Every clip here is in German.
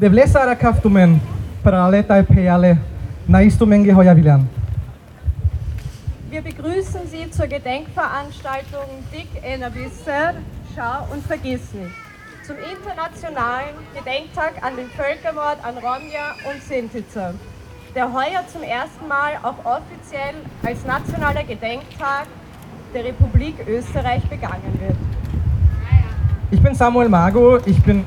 de vlesara kaftumen paraleta peale naistumenge hoyavilan. Wir begrüßen Sie zur Gedenkveranstaltung Dick Enabisser, Schau und Vergiss nicht, zum internationalen Gedenktag an den Völkermord an Romja und Sintizer, der heuer zum ersten Mal auch offiziell als nationaler Gedenktag der Republik Österreich begangen wird. Ich bin Samuel Mago, ich bin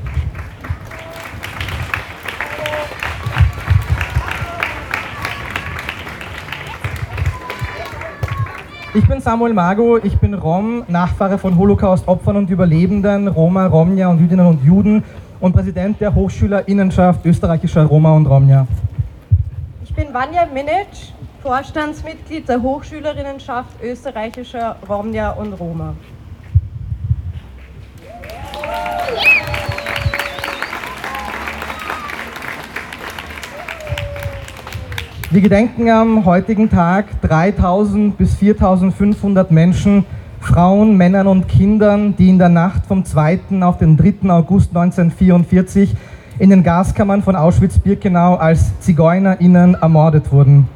Ich bin Samuel Mago, ich bin Rom, Nachfahre von Holocaust-Opfern und Überlebenden, Roma, Romja und Jüdinnen und Juden und Präsident der Hochschülerinnenschaft österreichischer Roma und Romja. Ich bin Vanja Minic, Vorstandsmitglied der Hochschülerinnenschaft österreichischer Romja und Roma. Wir gedenken am heutigen Tag 3000 bis 4500 Menschen, Frauen, Männern und Kindern, die in der Nacht vom 2. auf den 3. August 1944 in den Gaskammern von Auschwitz-Birkenau als ZigeunerInnen ermordet wurden.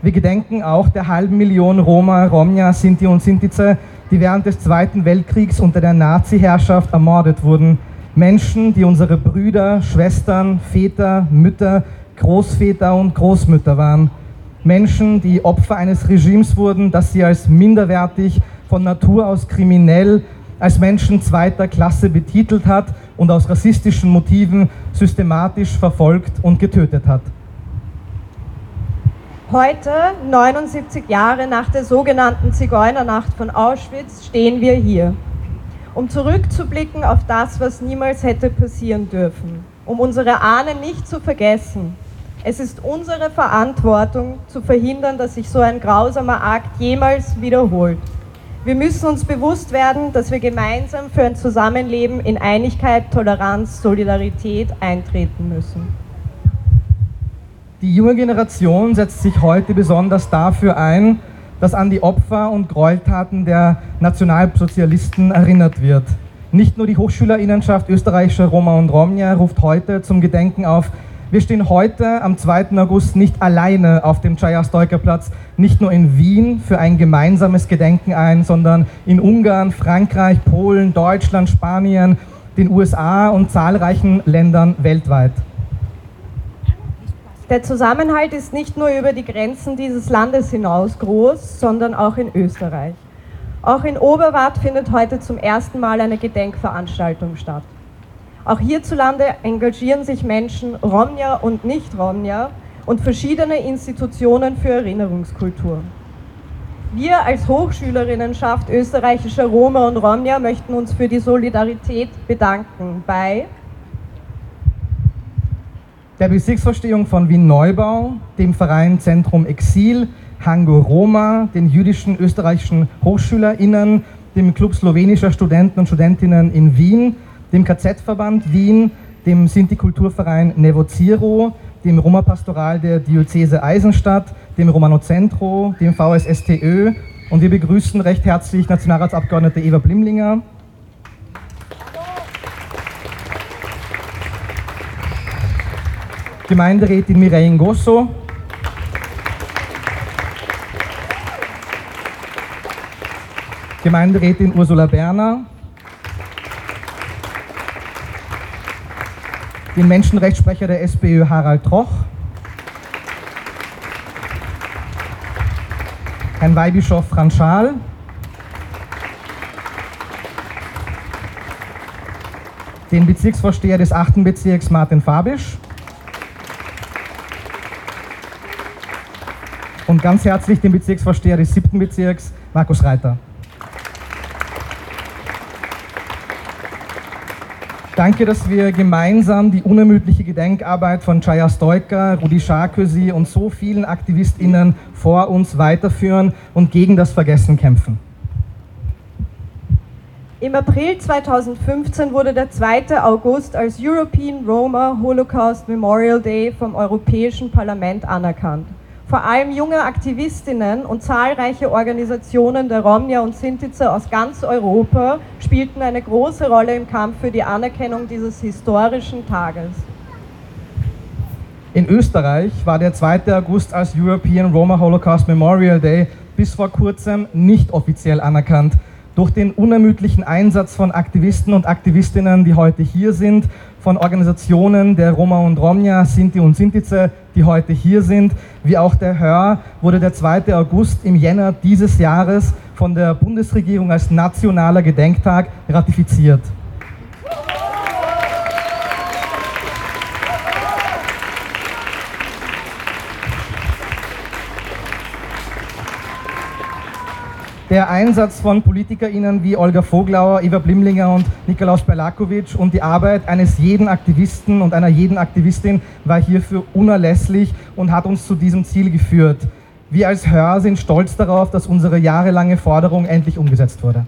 Wir gedenken auch der halben Million Roma, Romja, Sinti und Sintize, die während des Zweiten Weltkriegs unter der Nazi-Herrschaft ermordet wurden. Menschen, die unsere Brüder, Schwestern, Väter, Mütter, Großväter und Großmütter waren. Menschen, die Opfer eines Regimes wurden, das sie als minderwertig, von Natur aus kriminell, als Menschen zweiter Klasse betitelt hat und aus rassistischen Motiven systematisch verfolgt und getötet hat. Heute, 79 Jahre nach der sogenannten Zigeunernacht von Auschwitz, stehen wir hier, um zurückzublicken auf das, was niemals hätte passieren dürfen, um unsere Ahnen nicht zu vergessen, es ist unsere Verantwortung zu verhindern, dass sich so ein grausamer Akt jemals wiederholt. Wir müssen uns bewusst werden, dass wir gemeinsam für ein Zusammenleben in Einigkeit, Toleranz, Solidarität eintreten müssen. Die junge Generation setzt sich heute besonders dafür ein, dass an die Opfer und Gräueltaten der Nationalsozialisten erinnert wird. Nicht nur die Hochschülerinnenschaft österreichischer Roma und Romja ruft heute zum Gedenken auf, wir stehen heute am 2. August nicht alleine auf dem Chaya Platz, nicht nur in Wien für ein gemeinsames Gedenken ein, sondern in Ungarn, Frankreich, Polen, Deutschland, Spanien, den USA und zahlreichen Ländern weltweit. Der Zusammenhalt ist nicht nur über die Grenzen dieses Landes hinaus groß, sondern auch in Österreich. Auch in Oberwart findet heute zum ersten Mal eine Gedenkveranstaltung statt. Auch hierzulande engagieren sich Menschen, Romja und Nicht-Romja, und verschiedene Institutionen für Erinnerungskultur. Wir als Hochschülerinnenschaft österreichischer Roma und Romja möchten uns für die Solidarität bedanken bei der Bezirksvorstehung von Wien-Neubau, dem Verein Zentrum Exil, Hango Roma, den jüdischen österreichischen HochschülerInnen, dem Club slowenischer Studenten und Studentinnen in Wien, dem KZ-Verband Wien, dem Sinti-Kulturverein Nevoziro, dem Roma-Pastoral der Diözese Eisenstadt, dem Romano Centro, dem VSSTÖ und wir begrüßen recht herzlich Nationalratsabgeordnete Eva Blimlinger. Gemeinderätin Mireille Ngosso. Gemeinderätin Ursula Berner. Den Menschenrechtssprecher der SPÖ Harald Troch, Herrn Weihbischof Franz Schaal, den Bezirksvorsteher des 8. Bezirks Martin Fabisch und ganz herzlich den Bezirksvorsteher des 7. Bezirks Markus Reiter. Danke, dass wir gemeinsam die unermüdliche Gedenkarbeit von Chaya Stoika, Rudi Scharkösi und so vielen AktivistInnen vor uns weiterführen und gegen das Vergessen kämpfen. Im April 2015 wurde der 2. August als European Roma Holocaust Memorial Day vom Europäischen Parlament anerkannt. Vor allem junge Aktivistinnen und zahlreiche Organisationen der Romja und Sintize aus ganz Europa spielten eine große Rolle im Kampf für die Anerkennung dieses historischen Tages. In Österreich war der 2. August als European Roma Holocaust Memorial Day bis vor kurzem nicht offiziell anerkannt. Durch den unermüdlichen Einsatz von Aktivisten und Aktivistinnen, die heute hier sind, von Organisationen der Roma und Romja, Sinti und Sintize, die heute hier sind, wie auch der Hör, wurde der 2. August im Jänner dieses Jahres von der Bundesregierung als nationaler Gedenktag ratifiziert. Der Einsatz von PolitikerInnen wie Olga Voglauer, Eva Blimlinger und Nikolaus Berlakovic und die Arbeit eines jeden Aktivisten und einer jeden Aktivistin war hierfür unerlässlich und hat uns zu diesem Ziel geführt. Wir als Hör sind stolz darauf, dass unsere jahrelange Forderung endlich umgesetzt wurde.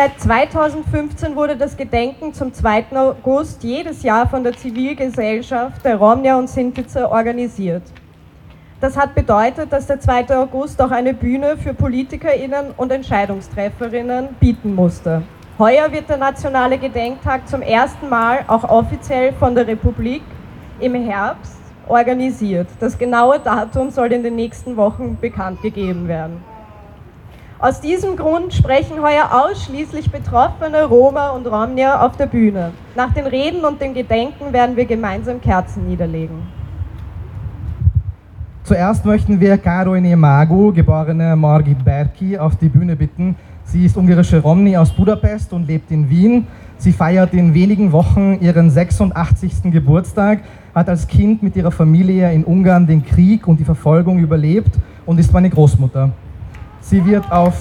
Seit 2015 wurde das Gedenken zum 2. August jedes Jahr von der Zivilgesellschaft der Romja und Sintize organisiert. Das hat bedeutet, dass der 2. August auch eine Bühne für PolitikerInnen und Entscheidungstrefferinnen bieten musste. Heuer wird der Nationale Gedenktag zum ersten Mal auch offiziell von der Republik im Herbst organisiert. Das genaue Datum soll in den nächsten Wochen bekannt gegeben werden. Aus diesem Grund sprechen heuer ausschließlich betroffene Roma und Romnia auf der Bühne. Nach den Reden und dem Gedenken werden wir gemeinsam Kerzen niederlegen. Zuerst möchten wir Caro Magu, geborene Margit Berki, auf die Bühne bitten. Sie ist ungarische Romni aus Budapest und lebt in Wien. Sie feiert in wenigen Wochen ihren 86. Geburtstag, hat als Kind mit ihrer Familie in Ungarn den Krieg und die Verfolgung überlebt und ist meine Großmutter. Sie wird auf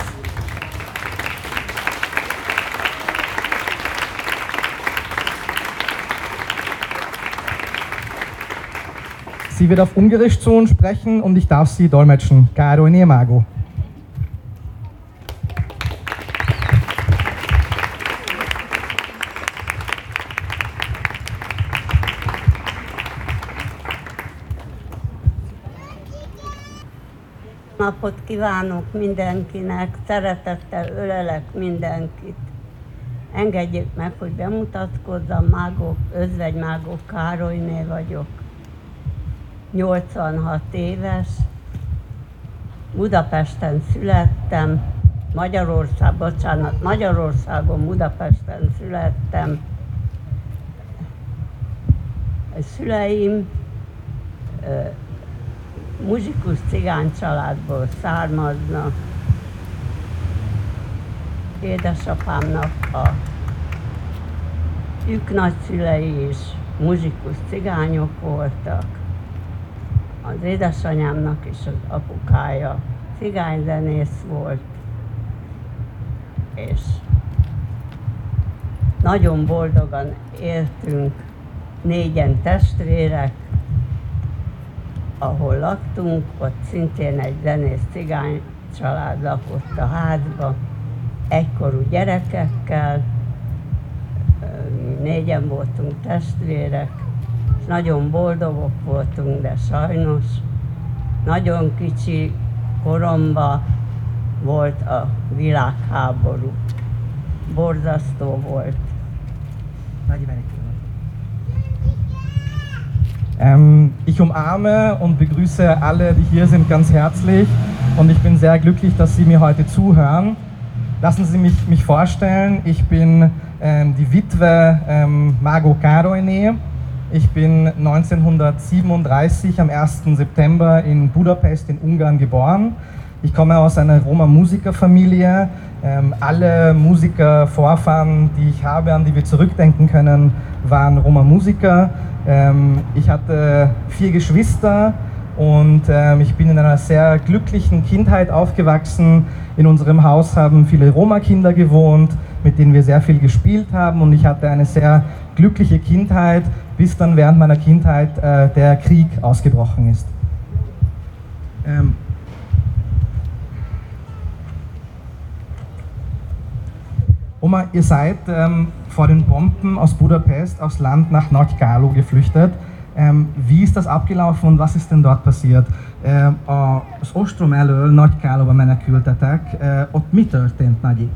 Sie wird auf Ungarisch zu uns sprechen und ich darf sie dolmetschen. Caro Niemago. Napot kívánok mindenkinek, szeretettel ölelek mindenkit. Engedjék meg, hogy bemutatkozzam, Mágok, Özvegy Mágok Károlyné vagyok. 86 éves, Budapesten születtem, Magyarország, bocsánat, Magyarországon, Budapesten születtem. A szüleim muzsikus cigány családból származnak. Édesapámnak a ők nagyszülei is muzsikus cigányok voltak. Az édesanyámnak is az apukája cigányzenész volt, és nagyon boldogan éltünk, négyen testvérek, ahol laktunk, ott szintén egy zenész cigány család lakott a házba, egykorú gyerekekkel, négyen voltunk testvérek, és nagyon boldogok voltunk, de sajnos nagyon kicsi koromban volt a világháború. Borzasztó volt. Nagy Ähm, ich umarme und begrüße alle, die hier sind, ganz herzlich und ich bin sehr glücklich, dass Sie mir heute zuhören. Lassen Sie mich, mich vorstellen, ich bin ähm, die Witwe ähm, Margot Karoine. Ich bin 1937 am 1. September in Budapest in Ungarn geboren. Ich komme aus einer Roma-Musikerfamilie. Ähm, alle Musiker-Vorfahren, die ich habe, an die wir zurückdenken können, waren Roma-Musiker. Ähm, ich hatte vier Geschwister und ähm, ich bin in einer sehr glücklichen Kindheit aufgewachsen. In unserem Haus haben viele Roma-Kinder gewohnt, mit denen wir sehr viel gespielt haben und ich hatte eine sehr glückliche Kindheit, bis dann während meiner Kindheit äh, der Krieg ausgebrochen ist. Oma, ihr seid ähm, vor den Bomben aus Budapest aufs Land nach Nagykálló geflüchtet. Ähm, wie ist das abgelaufen und was ist denn dort passiert? Ähm, az ostrom elől Nagykállóba menekültetek, äh, ott mi történt, Nagyi?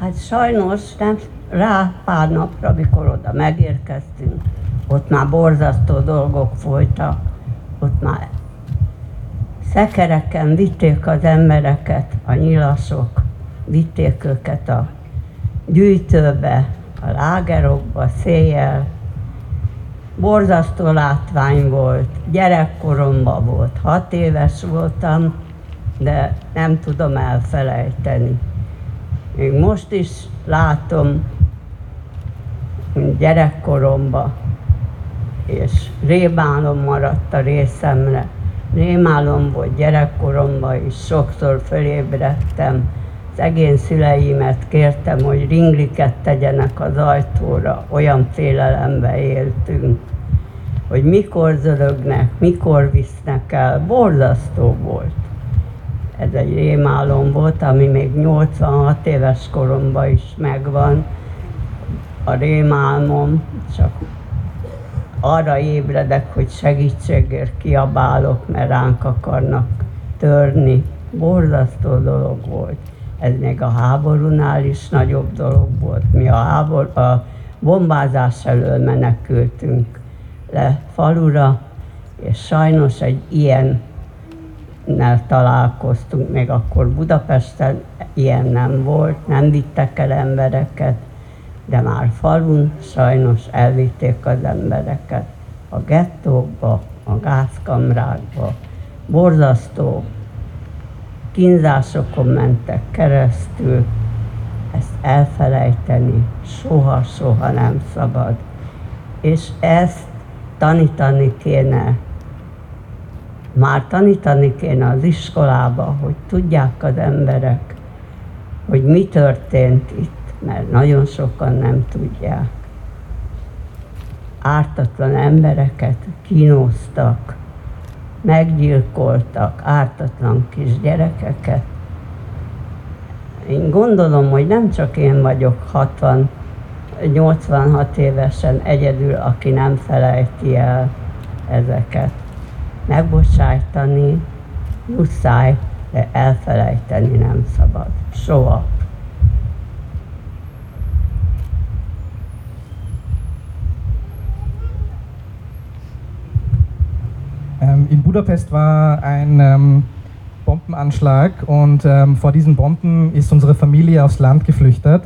Hát sajnos nem rá pár napra, amikor oda megérkeztünk, ott már borzasztó dolgok folytak, ott már szekereken vitték az embereket, a nyilasok, vitték őket a gyűjtőbe, a lágerokba, széjjel. Borzasztó látvány volt, gyerekkoromban volt, hat éves voltam, de nem tudom elfelejteni. Még most is látom gyerekkoromban, és rémálom maradt a részemre. Rémálom volt gyerekkoromban is, sokszor fölébredtem, szegény szüleimet kértem, hogy ringliket tegyenek az ajtóra, olyan félelembe éltünk, hogy mikor zörögnek, mikor visznek el, borzasztó volt. Ez egy rémálom volt, ami még 86 éves koromban is megvan, a rémálmom, csak arra ébredek, hogy segítségért kiabálok, mert ránk akarnak törni. Borzasztó dolog volt. Ez még a háborúnál is nagyobb dolog volt. Mi a, hábor, a bombázás elől menekültünk le falura, és sajnos egy ilyen találkoztunk, még akkor Budapesten ilyen nem volt, nem vittek el embereket, de már falun sajnos elvitték az embereket a gettókba, a gázkamrákba, borzasztó kínzásokon mentek keresztül, ezt elfelejteni soha-soha nem szabad. És ezt tanítani kéne, már tanítani kéne az iskolába, hogy tudják az emberek, hogy mi történt itt mert nagyon sokan nem tudják. Ártatlan embereket kínoztak, meggyilkoltak, ártatlan kis gyerekeket. Én gondolom, hogy nem csak én vagyok 60, 86 évesen egyedül, aki nem felejti el ezeket. Megbocsájtani muszáj, de elfelejteni nem szabad. Soha. In Budapest war ein ähm, Bombenanschlag und ähm, vor diesen Bomben ist unsere Familie aufs Land geflüchtet.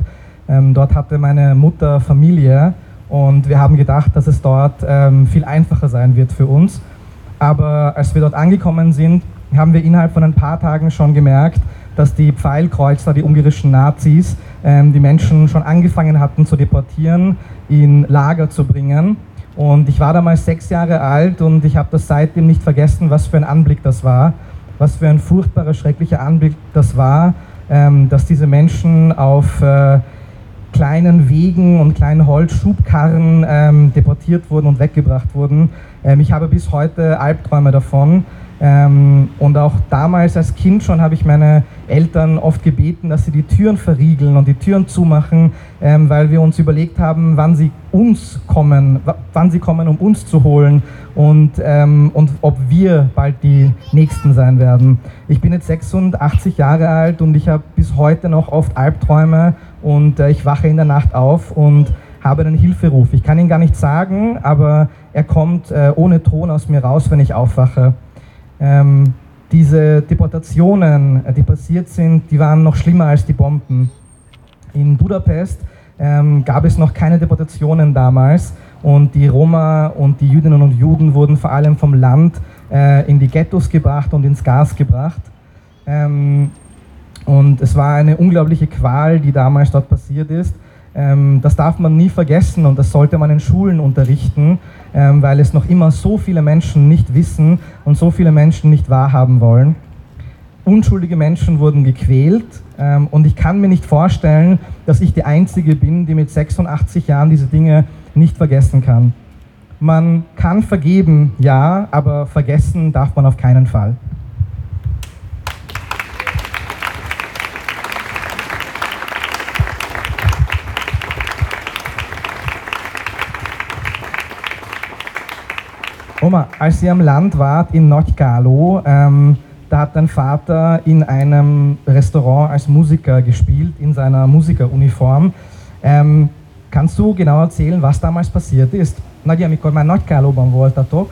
Ähm, dort hatte meine Mutter Familie und wir haben gedacht, dass es dort viel einfacher sein wird für uns. Aber als wir dort angekommen sind, haben wir innerhalb von ein paar Tagen schon gemerkt, dass die Pfeilkreuzer, die ungarischen Nazis, die Menschen schon angefangen hatten zu deportieren, in Lager zu bringen. Und ich war damals sechs Jahre alt und ich habe das seitdem nicht vergessen, was für ein Anblick das war, was für ein furchtbarer, schrecklicher Anblick das war, ähm, dass diese Menschen auf äh, kleinen Wegen und kleinen Holzschubkarren ähm, deportiert wurden und weggebracht wurden. Ähm, ich habe bis heute Albträume davon. Ähm, und auch damals als Kind schon habe ich meine Eltern oft gebeten, dass sie die Türen verriegeln und die Türen zumachen, ähm, weil wir uns überlegt haben, wann sie uns kommen, wann sie kommen, um uns zu holen und, ähm, und ob wir bald die Nächsten sein werden. Ich bin jetzt 86 Jahre alt und ich habe bis heute noch oft Albträume und äh, ich wache in der Nacht auf und habe einen Hilferuf. Ich kann ihn gar nicht sagen, aber er kommt äh, ohne Ton aus mir raus, wenn ich aufwache. Ähm, diese Deportationen, äh, die passiert sind, die waren noch schlimmer als die Bomben. In Budapest ähm, gab es noch keine Deportationen damals und die Roma und die Jüdinnen und Juden wurden vor allem vom Land äh, in die Ghettos gebracht und ins Gas gebracht. Ähm, und es war eine unglaubliche Qual, die damals dort passiert ist. Ähm, das darf man nie vergessen und das sollte man in Schulen unterrichten, ähm, weil es noch immer so viele Menschen nicht wissen und so viele Menschen nicht wahrhaben wollen. Unschuldige Menschen wurden gequält ähm, und ich kann mir nicht vorstellen, dass ich die Einzige bin, die mit 86 Jahren diese Dinge nicht vergessen kann. Man kann vergeben, ja, aber vergessen darf man auf keinen Fall. Oma, als ihr am Land wart in Nordgalo, ähm, da hat dein Vater in einem Restaurant als Musiker gespielt, in seiner Musikeruniform. Ähm, kannst du genau erzählen, was damals passiert ist? Nagy, amikor már Nagykálóban voltatok,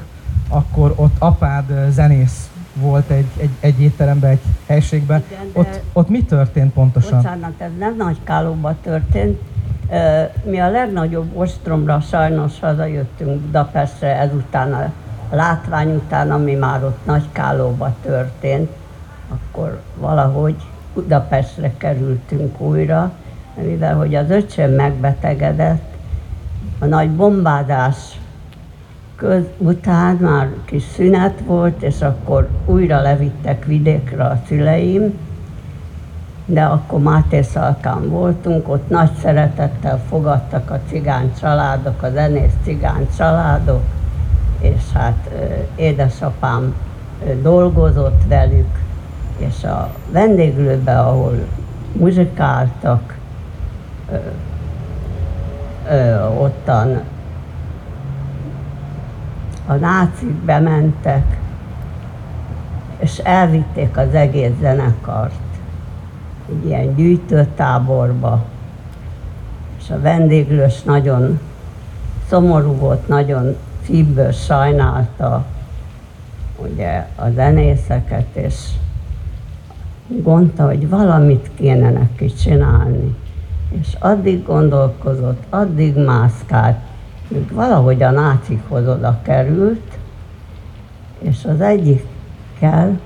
akkor ott apád zenész volt egy, egy, egy étteremben, egy helységben. Igen, Ott, ott mi történt pontosan? Bocsánat, ez nem nagy kálóba történt. Mi a legnagyobb ostromra sajnos hazajöttünk Budapestre, ezután a látvány után, ami már ott nagy kálóba történt, akkor valahogy Budapestre kerültünk újra, mivel hogy az öcsém megbetegedett, a nagy bombázás köz, után már kis szünet volt, és akkor újra levittek vidékre a szüleim, de akkor Máté Szalkán voltunk, ott nagy szeretettel fogadtak a cigány családok, a zenész cigány családok, és hát édesapám dolgozott velük, és a vendéglőbe, ahol muzsikáltak, ottan a nácik bementek, és elvitték az egész zenekart egy ilyen gyűjtőtáborba, és a vendéglős nagyon szomorú volt, nagyon szívből sajnálta ugye a zenészeket, és gondolta, hogy valamit kéne neki csinálni. És addig gondolkozott, addig mászkált, míg valahogy a nácikhoz oda került, és az egyikkel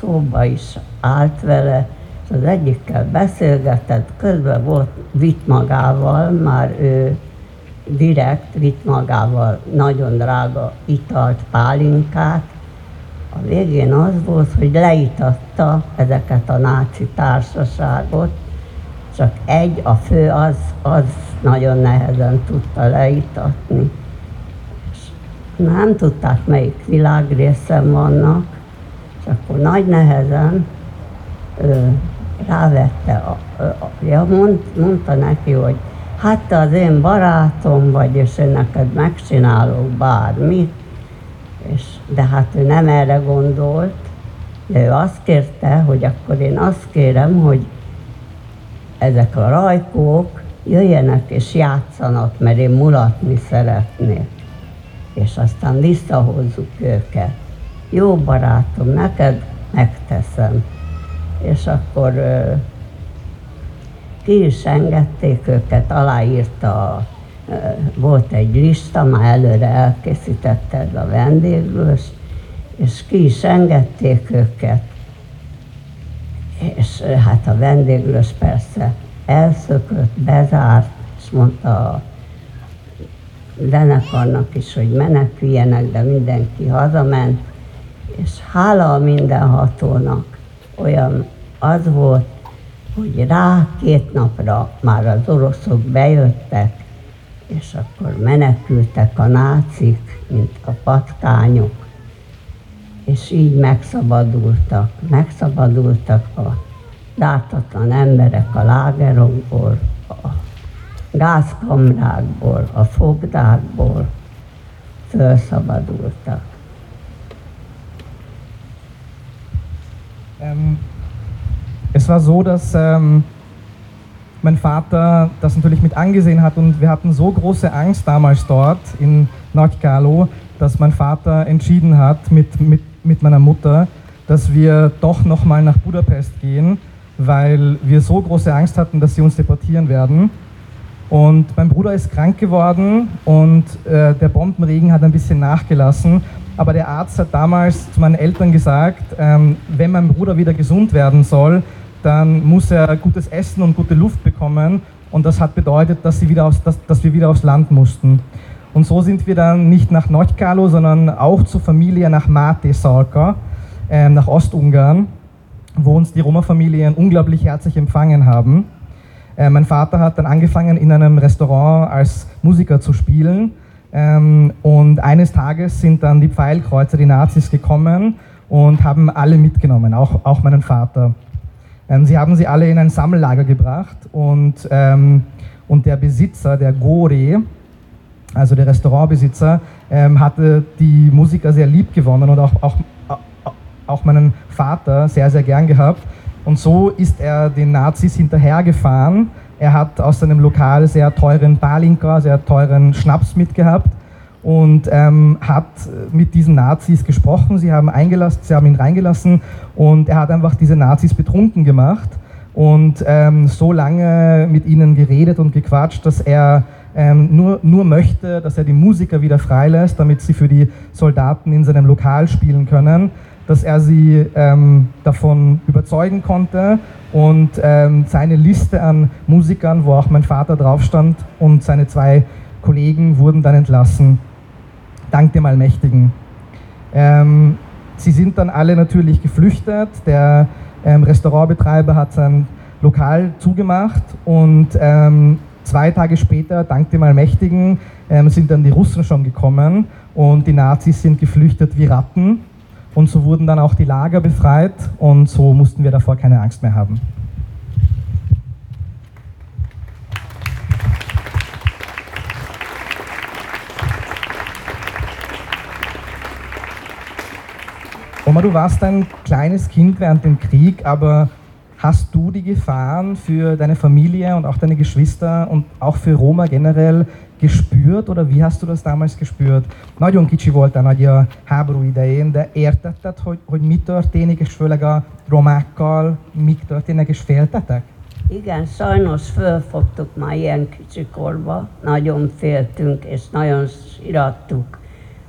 szóba is állt vele, az egyikkel beszélgetett, közben volt, vitt magával, már ő direkt vitt magával nagyon drága italt, pálinkát. A végén az volt, hogy leitatta ezeket a náci társaságot, csak egy, a fő az, az nagyon nehezen tudta leitatni. És nem tudták, melyik világrészen vannak, és akkor nagy nehezen rávette, a, a, ja, mond, mondta neki, hogy hát te az én barátom vagy, és én neked megcsinálok bármit, és, de hát ő nem erre gondolt, de ő azt kérte, hogy akkor én azt kérem, hogy ezek a rajkók jöjjenek és játszanak, mert én mulatni szeretnék. És aztán visszahozzuk őket. Jó barátom, neked megteszem. És akkor ki is engedték őket, aláírta, volt egy lista, már előre elkészítette a vendéglős, és ki is engedték őket. És hát a vendéglős persze elszökött, bezárt, és mondta a zenekarnak is, hogy meneküljenek, de mindenki hazament, és hála a mindenhatónak olyan az volt, hogy rá két napra már az oroszok bejöttek, és akkor menekültek a nácik, mint a patkányok, és így megszabadultak. Megszabadultak a dártatlan emberek a lágerokból, a gázkamrákból, a fogdákból felszabadultak. Ähm, es war so, dass ähm, mein Vater das natürlich mit angesehen hat und wir hatten so große Angst damals dort in Nordkalo, dass mein Vater entschieden hat mit, mit, mit meiner Mutter, dass wir doch nochmal nach Budapest gehen, weil wir so große Angst hatten, dass sie uns deportieren werden. Und mein Bruder ist krank geworden und äh, der Bombenregen hat ein bisschen nachgelassen. Aber der Arzt hat damals zu meinen Eltern gesagt, ähm, wenn mein Bruder wieder gesund werden soll, dann muss er gutes Essen und gute Luft bekommen. Und das hat bedeutet, dass, sie wieder aufs, dass, dass wir wieder aufs Land mussten. Und so sind wir dann nicht nach Nordkalo, sondern auch zur Familie nach Mate Salka, ähm, nach Ostungarn, wo uns die Roma-Familien unglaublich herzlich empfangen haben. Äh, mein Vater hat dann angefangen, in einem Restaurant als Musiker zu spielen. Ähm, und eines Tages sind dann die Pfeilkreuzer, die Nazis, gekommen und haben alle mitgenommen, auch, auch meinen Vater. Ähm, sie haben sie alle in ein Sammellager gebracht und, ähm, und der Besitzer, der Gori, also der Restaurantbesitzer, ähm, hatte die Musiker sehr lieb gewonnen und auch, auch, auch meinen Vater sehr, sehr gern gehabt. Und so ist er den Nazis hinterhergefahren. Er hat aus seinem Lokal sehr teuren Balinka, sehr teuren Schnaps mitgehabt und ähm, hat mit diesen Nazis gesprochen. Sie haben, eingelassen, sie haben ihn reingelassen und er hat einfach diese Nazis betrunken gemacht und ähm, so lange mit ihnen geredet und gequatscht, dass er ähm, nur, nur möchte, dass er die Musiker wieder freilässt, damit sie für die Soldaten in seinem Lokal spielen können, dass er sie ähm, davon überzeugen konnte und ähm, seine Liste an Musikern, wo auch mein Vater drauf stand und seine zwei Kollegen wurden dann entlassen dank dem Allmächtigen. Ähm, sie sind dann alle natürlich geflüchtet. Der ähm, Restaurantbetreiber hat sein Lokal zugemacht und ähm, zwei Tage später, dank dem Allmächtigen, ähm, sind dann die Russen schon gekommen und die Nazis sind geflüchtet wie Ratten. Und so wurden dann auch die Lager befreit und so mussten wir davor keine Angst mehr haben. Oma, du warst ein kleines Kind während dem Krieg, aber hast du die Gefahren für deine Familie und auch deine Geschwister und auch für Roma generell gespürt, oder wie hast du das damals gespürt? Nagyon kicsi voltál nagy a háború idején, de értetted, hogy, hogy mi történik, és főleg a romákkal mik történnek, és féltetek? Igen, sajnos fölfogtuk már ilyen kicsi korba, nagyon féltünk, és nagyon sirattuk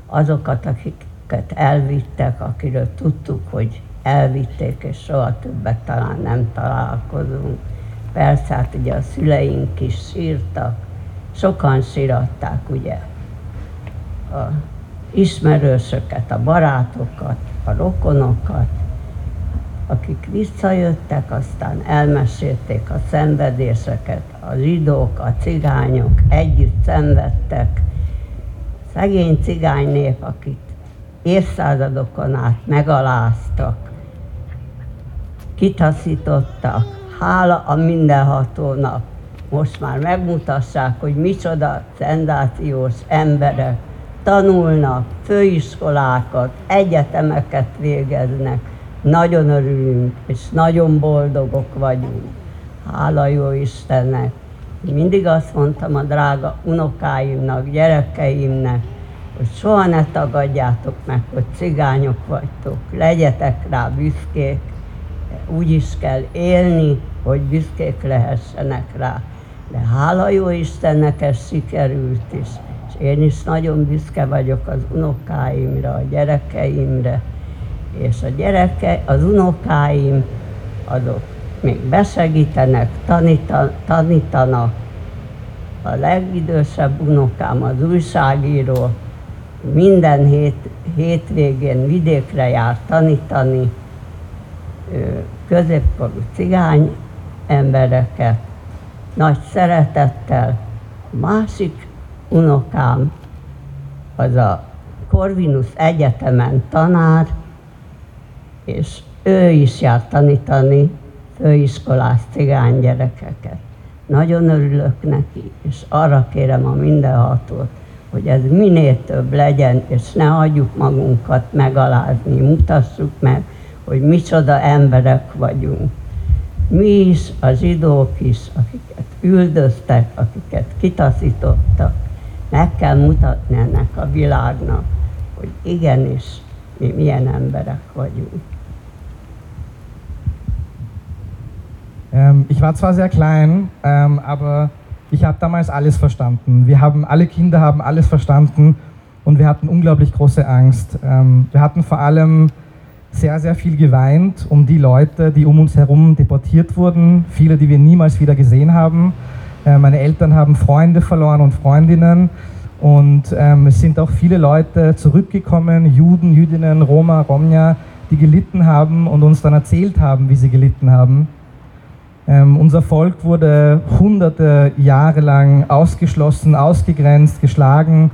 azokat, akik akiket elvittek, akiről tudtuk, hogy elvitték, és soha többet talán nem találkozunk. Persze, hát ugye a szüleink is sírtak, sokan síratták ugye a ismerősöket, a barátokat, a rokonokat, akik visszajöttek, aztán elmesélték a szenvedéseket, a zsidók, a cigányok együtt szenvedtek. Szegény cigány nép, akik évszázadokon át megaláztak, kitaszítottak, hála a mindenhatónak, most már megmutassák, hogy micsoda szenzációs emberek tanulnak, főiskolákat, egyetemeket végeznek. Nagyon örülünk, és nagyon boldogok vagyunk. Hála jó Istennek! Mindig azt mondtam a drága unokáimnak, gyerekeimnek, hogy soha ne tagadjátok meg, hogy cigányok vagytok, legyetek rá büszkék, úgy is kell élni, hogy büszkék lehessenek rá. De hála jó Istennek ez sikerült is, és én is nagyon büszke vagyok az unokáimra, a gyerekeimre, és a gyereke, az unokáim, azok még besegítenek, tanítanak. A legidősebb unokám az újságíró, minden hét, hétvégén vidékre jár tanítani középkorú cigány embereket, nagy szeretettel. A másik unokám az a Corvinus Egyetemen tanár, és ő is jár tanítani főiskolás cigány gyerekeket. Nagyon örülök neki, és arra kérem a mindenhatót, hogy ez minél több legyen, és ne hagyjuk magunkat megalázni, mutassuk meg, hogy micsoda emberek vagyunk. Mi is, a zsidók is, akiket üldöztek, akiket kitaszítottak, meg kell mutatni ennek a világnak, hogy igenis mi milyen emberek vagyunk. Ähm, ich war zwar sehr klein, ähm, aber Ich habe damals alles verstanden. Wir haben, alle Kinder haben alles verstanden und wir hatten unglaublich große Angst. Ähm, wir hatten vor allem sehr, sehr viel geweint um die Leute, die um uns herum deportiert wurden, viele, die wir niemals wieder gesehen haben. Äh, meine Eltern haben Freunde verloren und Freundinnen und ähm, es sind auch viele Leute zurückgekommen, Juden, Jüdinnen, Roma, Romja, die gelitten haben und uns dann erzählt haben, wie sie gelitten haben. Ähm, unser Volk wurde hunderte Jahre lang ausgeschlossen, ausgegrenzt, geschlagen.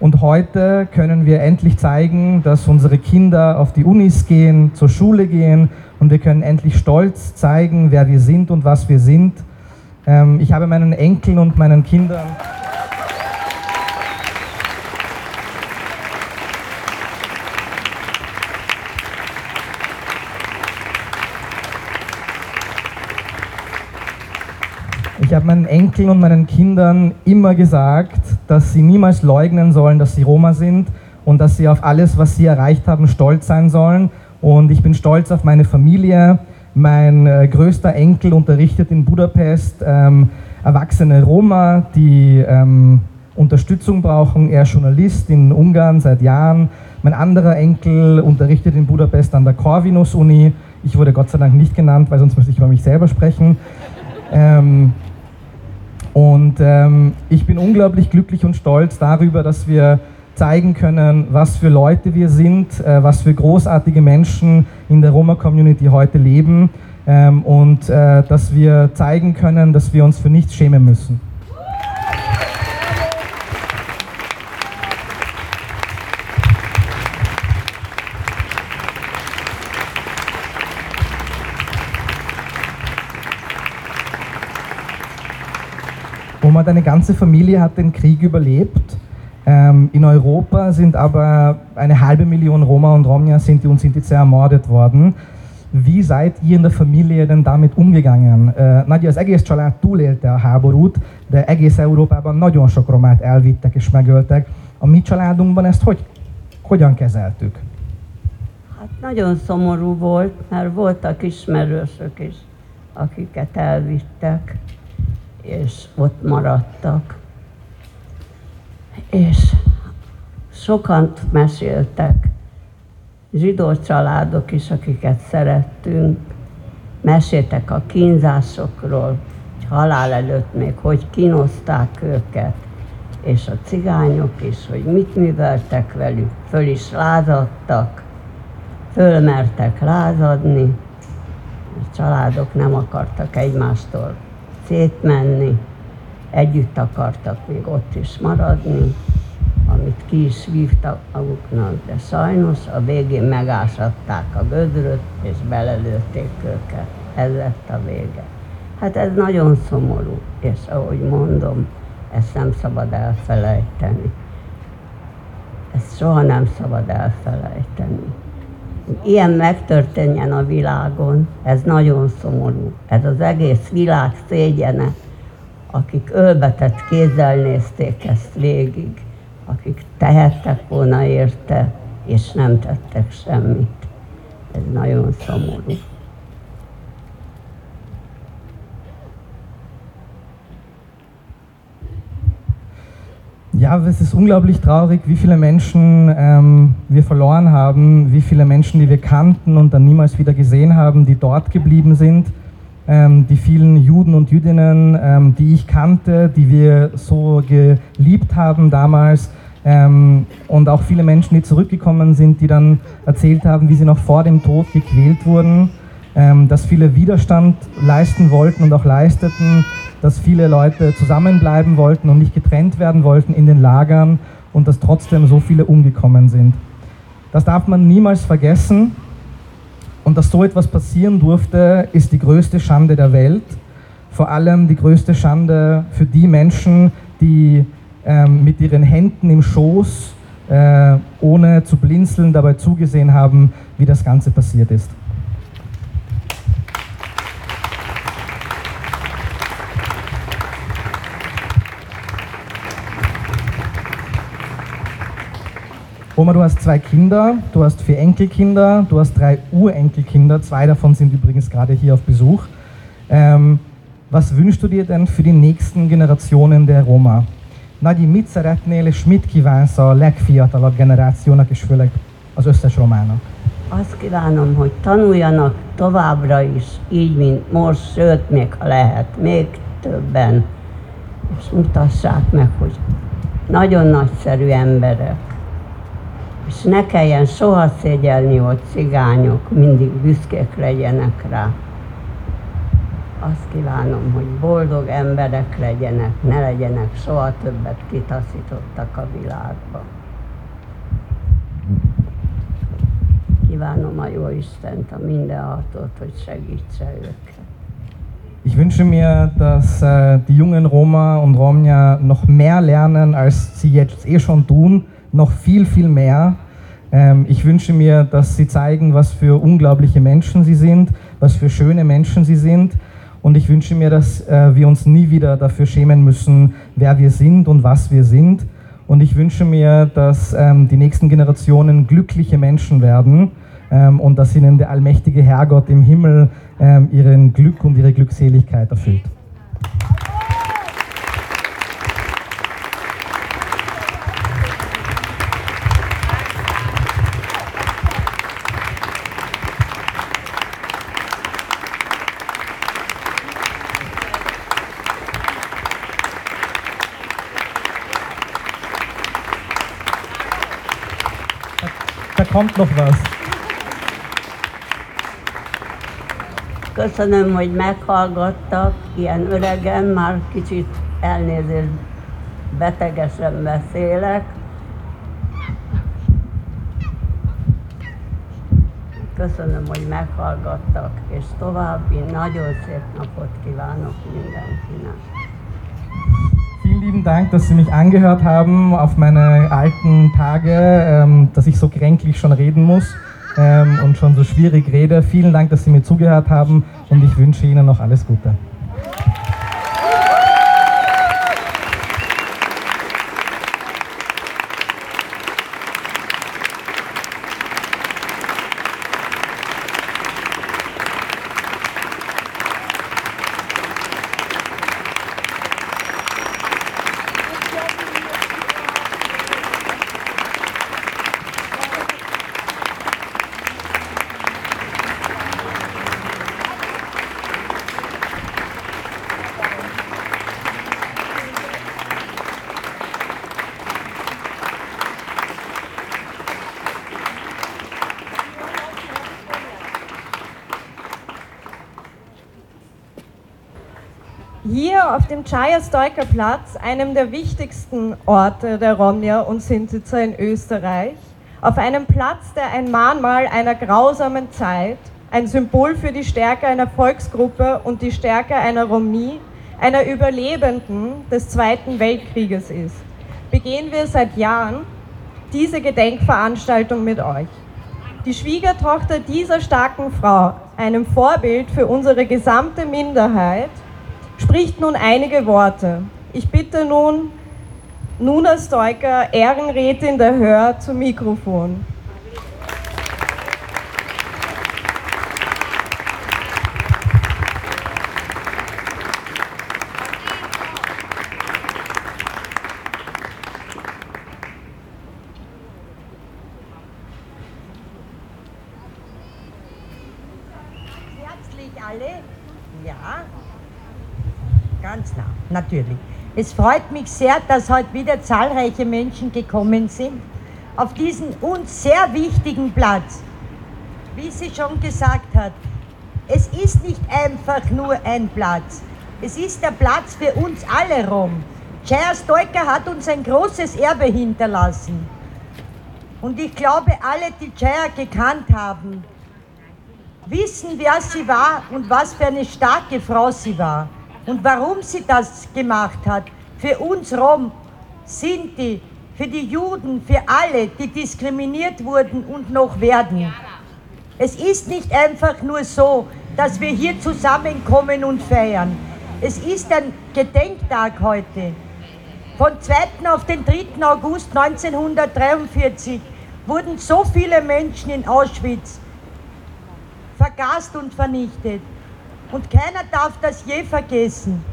Und heute können wir endlich zeigen, dass unsere Kinder auf die Unis gehen, zur Schule gehen und wir können endlich stolz zeigen, wer wir sind und was wir sind. Ähm, ich habe meinen Enkeln und meinen Kindern Ich habe meinen Enkeln und meinen Kindern immer gesagt, dass sie niemals leugnen sollen, dass sie Roma sind und dass sie auf alles, was sie erreicht haben, stolz sein sollen. Und ich bin stolz auf meine Familie. Mein äh, größter Enkel unterrichtet in Budapest ähm, erwachsene Roma, die ähm, Unterstützung brauchen. Er ist Journalist in Ungarn seit Jahren. Mein anderer Enkel unterrichtet in Budapest an der Corvinus-Uni. Ich wurde Gott sei Dank nicht genannt, weil sonst müsste ich über mich selber sprechen. Ähm, und ähm, ich bin unglaublich glücklich und stolz darüber, dass wir zeigen können, was für Leute wir sind, äh, was für großartige Menschen in der Roma-Community heute leben ähm, und äh, dass wir zeigen können, dass wir uns für nichts schämen müssen. Deine ganze Familie hat den Krieg überlebt. Ähm, in Europa sind aber eine halbe Million Roma und Romja Sinti und Sintize ermordet worden. Wie seid ihr in der Familie denn damit umgegangen? Uh, Nagy az egész család túlélte a háborút, de egész Európában nagyon sok romát elvittek és megöltek. A mi családunkban ezt hogy, hogyan kezeltük? Hát nagyon szomorú volt, mert voltak ismerősök is, akiket elvittek, és ott maradtak. És sokan meséltek, zsidó családok is, akiket szerettünk, meséltek a kínzásokról, halál előtt még hogy kínozták őket, és a cigányok is, hogy mit műveltek velük, föl is lázadtak, fölmertek lázadni, a családok nem akartak egymástól szétmenni, együtt akartak még ott is maradni, amit ki is vívtak maguknak, de sajnos a végén megásadták a gödröt, és belelőtték őket. Ez lett a vége. Hát ez nagyon szomorú, és ahogy mondom, ezt nem szabad elfelejteni. Ezt soha nem szabad elfelejteni. Ilyen megtörténjen a világon, ez nagyon szomorú. Ez az egész világ szégyene, akik ölbetett kézzel nézték ezt végig, akik tehettek volna érte, és nem tettek semmit. Ez nagyon szomorú. Ja, es ist unglaublich traurig, wie viele Menschen ähm, wir verloren haben, wie viele Menschen, die wir kannten und dann niemals wieder gesehen haben, die dort geblieben sind. Ähm, die vielen Juden und Jüdinnen, ähm, die ich kannte, die wir so geliebt haben damals. Ähm, und auch viele Menschen, die zurückgekommen sind, die dann erzählt haben, wie sie noch vor dem Tod gequält wurden, ähm, dass viele Widerstand leisten wollten und auch leisteten, dass viele Leute zusammenbleiben wollten und nicht getrennt werden wollten in den Lagern und dass trotzdem so viele umgekommen sind. Das darf man niemals vergessen. Und dass so etwas passieren durfte, ist die größte Schande der Welt. Vor allem die größte Schande für die Menschen, die ähm, mit ihren Händen im Schoß, äh, ohne zu blinzeln, dabei zugesehen haben, wie das Ganze passiert ist. Oma, du hast zwei Kinder, du hast vier Enkelkinder, du hast drei Urenkelkinder, zwei davon sind übrigens gerade hier auf Besuch. Ähm, was wünschst du dir denn für die nächsten Generationen der Roma? Nagyi, mit szeretnél és mit kívánsz a legfiatalabb generációnak és főleg az összes romának? Azt kívánom, hogy tanuljanak továbbra is, így, mint most, sőt, még ha lehet, még többen, és mutassák meg, hogy nagyon nagyszerű emberek, és ne kelljen soha szégyelni, hogy cigányok mindig büszkék legyenek rá. Azt kívánom, hogy boldog emberek legyenek, ne legyenek soha többet kitaszítottak a világba. Kívánom a jó Istent, a mindenhatót, hogy segítse őket. Ich wünsche mir, dass äh, die jungen Roma und Romja noch mehr lernen, als sie jetzt eh schon tun, noch viel, viel mehr. Ähm, ich wünsche mir, dass sie zeigen, was für unglaubliche Menschen sie sind, was für schöne Menschen sie sind Und ich wünsche mir, dass äh, wir uns nie wieder dafür schämen müssen, wer wir sind und was wir sind. Und ich wünsche mir, dass ähm, die nächsten Generationen glückliche Menschen werden ähm, und dass ihnen der allmächtige Herrgott im Himmel ihren Glück und ihre Glückseligkeit erfüllt. Kommt noch was. Köszönöm, hogy meghallgattak, ilyen öregen, már kicsit elnézést betegesen beszélek. Köszönöm, hogy meghallgattak, és további nagyon szép napot kívánok mindenkinek. Vielen lieben Dank, dass Sie mich angehört haben auf meine alten Tage, ähm, dass ich so kränklich schon reden muss ähm, und schon so schwierig rede. Vielen Dank, dass Sie mir zugehört haben und ich wünsche Ihnen noch alles Gute. Hier auf dem Chaya-Stoiker Platz, einem der wichtigsten Orte der Romnier und Sintitzer in Österreich, auf einem Platz, der ein Mahnmal einer grausamen Zeit, ein Symbol für die Stärke einer Volksgruppe und die Stärke einer Romnie, einer Überlebenden des Zweiten Weltkrieges ist, begehen wir seit Jahren diese Gedenkveranstaltung mit euch. Die Schwiegertochter dieser starken Frau, einem Vorbild für unsere gesamte Minderheit, spricht nun einige Worte. Ich bitte nun Nuna Stoiker, Ehrenrätin der Hör, zum Mikrofon. Herzlich alle? Ja, ganz nah, natürlich. Es freut mich sehr, dass heute wieder zahlreiche Menschen gekommen sind auf diesen uns sehr wichtigen Platz. Wie sie schon gesagt hat, es ist nicht einfach nur ein Platz. Es ist der Platz für uns alle rum. Chaya Stoiker hat uns ein großes Erbe hinterlassen. Und ich glaube, alle, die Chaya gekannt haben, wissen, wer sie war und was für eine starke Frau sie war und warum sie das gemacht hat. Für uns Rom, Sinti, für die Juden, für alle, die diskriminiert wurden und noch werden. Es ist nicht einfach nur so, dass wir hier zusammenkommen und feiern. Es ist ein Gedenktag heute. Von 2. auf den 3. August 1943 wurden so viele Menschen in Auschwitz vergast und vernichtet. Und keiner darf das je vergessen.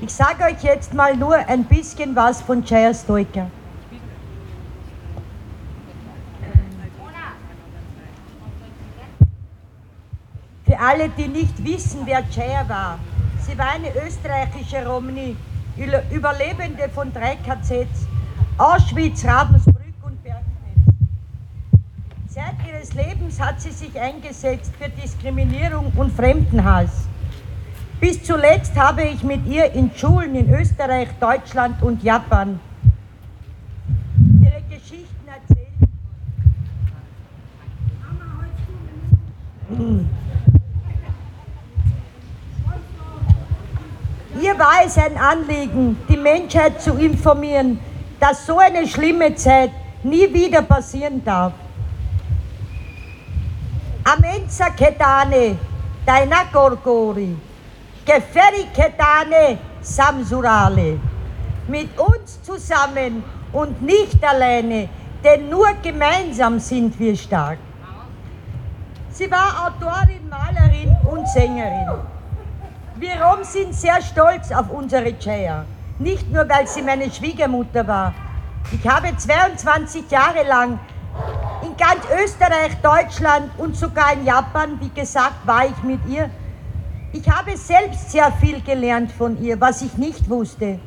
Ich sage euch jetzt mal nur ein bisschen was von Stoiker. Für alle, die nicht wissen, wer Chaya war. Sie war eine österreichische Romni, Überlebende von drei KZs, Auschwitz, Ravensbrück. Seit ihres Lebens hat sie sich eingesetzt für Diskriminierung und Fremdenhass. Bis zuletzt habe ich mit ihr in Schulen in Österreich, Deutschland und Japan ihre Geschichten erzählt. Ihr war es ein Anliegen, die Menschheit zu informieren, dass so eine schlimme Zeit nie wieder passieren darf. Amenza Ketane, Daina Gorgori, Geferiketane Samsurale. Mit uns zusammen und nicht alleine, denn nur gemeinsam sind wir stark. Sie war Autorin, Malerin und Sängerin. Wir Rom sind sehr stolz auf unsere Chaya. Nicht nur, weil sie meine Schwiegermutter war. Ich habe 22 Jahre lang in ganz Österreich, Deutschland und sogar in Japan, wie gesagt, war ich mit ihr. Ich habe selbst sehr viel gelernt von ihr, was ich nicht wusste.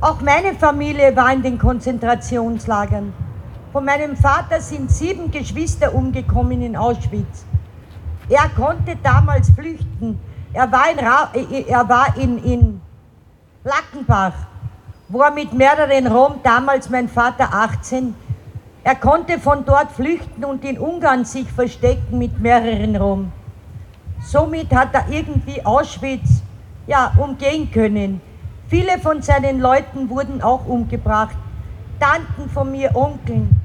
Auch meine Familie war in den Konzentrationslagern. Von meinem Vater sind sieben Geschwister umgekommen in Auschwitz. Er konnte damals flüchten. Er war in, Ra äh, er war in, in Lackenbach, wo er mit mehreren Rom, damals mein Vater 18, er konnte von dort flüchten und in Ungarn sich verstecken mit mehreren Rom. Somit hat er irgendwie Auschwitz ja, umgehen können. Viele von seinen Leuten wurden auch umgebracht. Tanten von mir, Onkeln.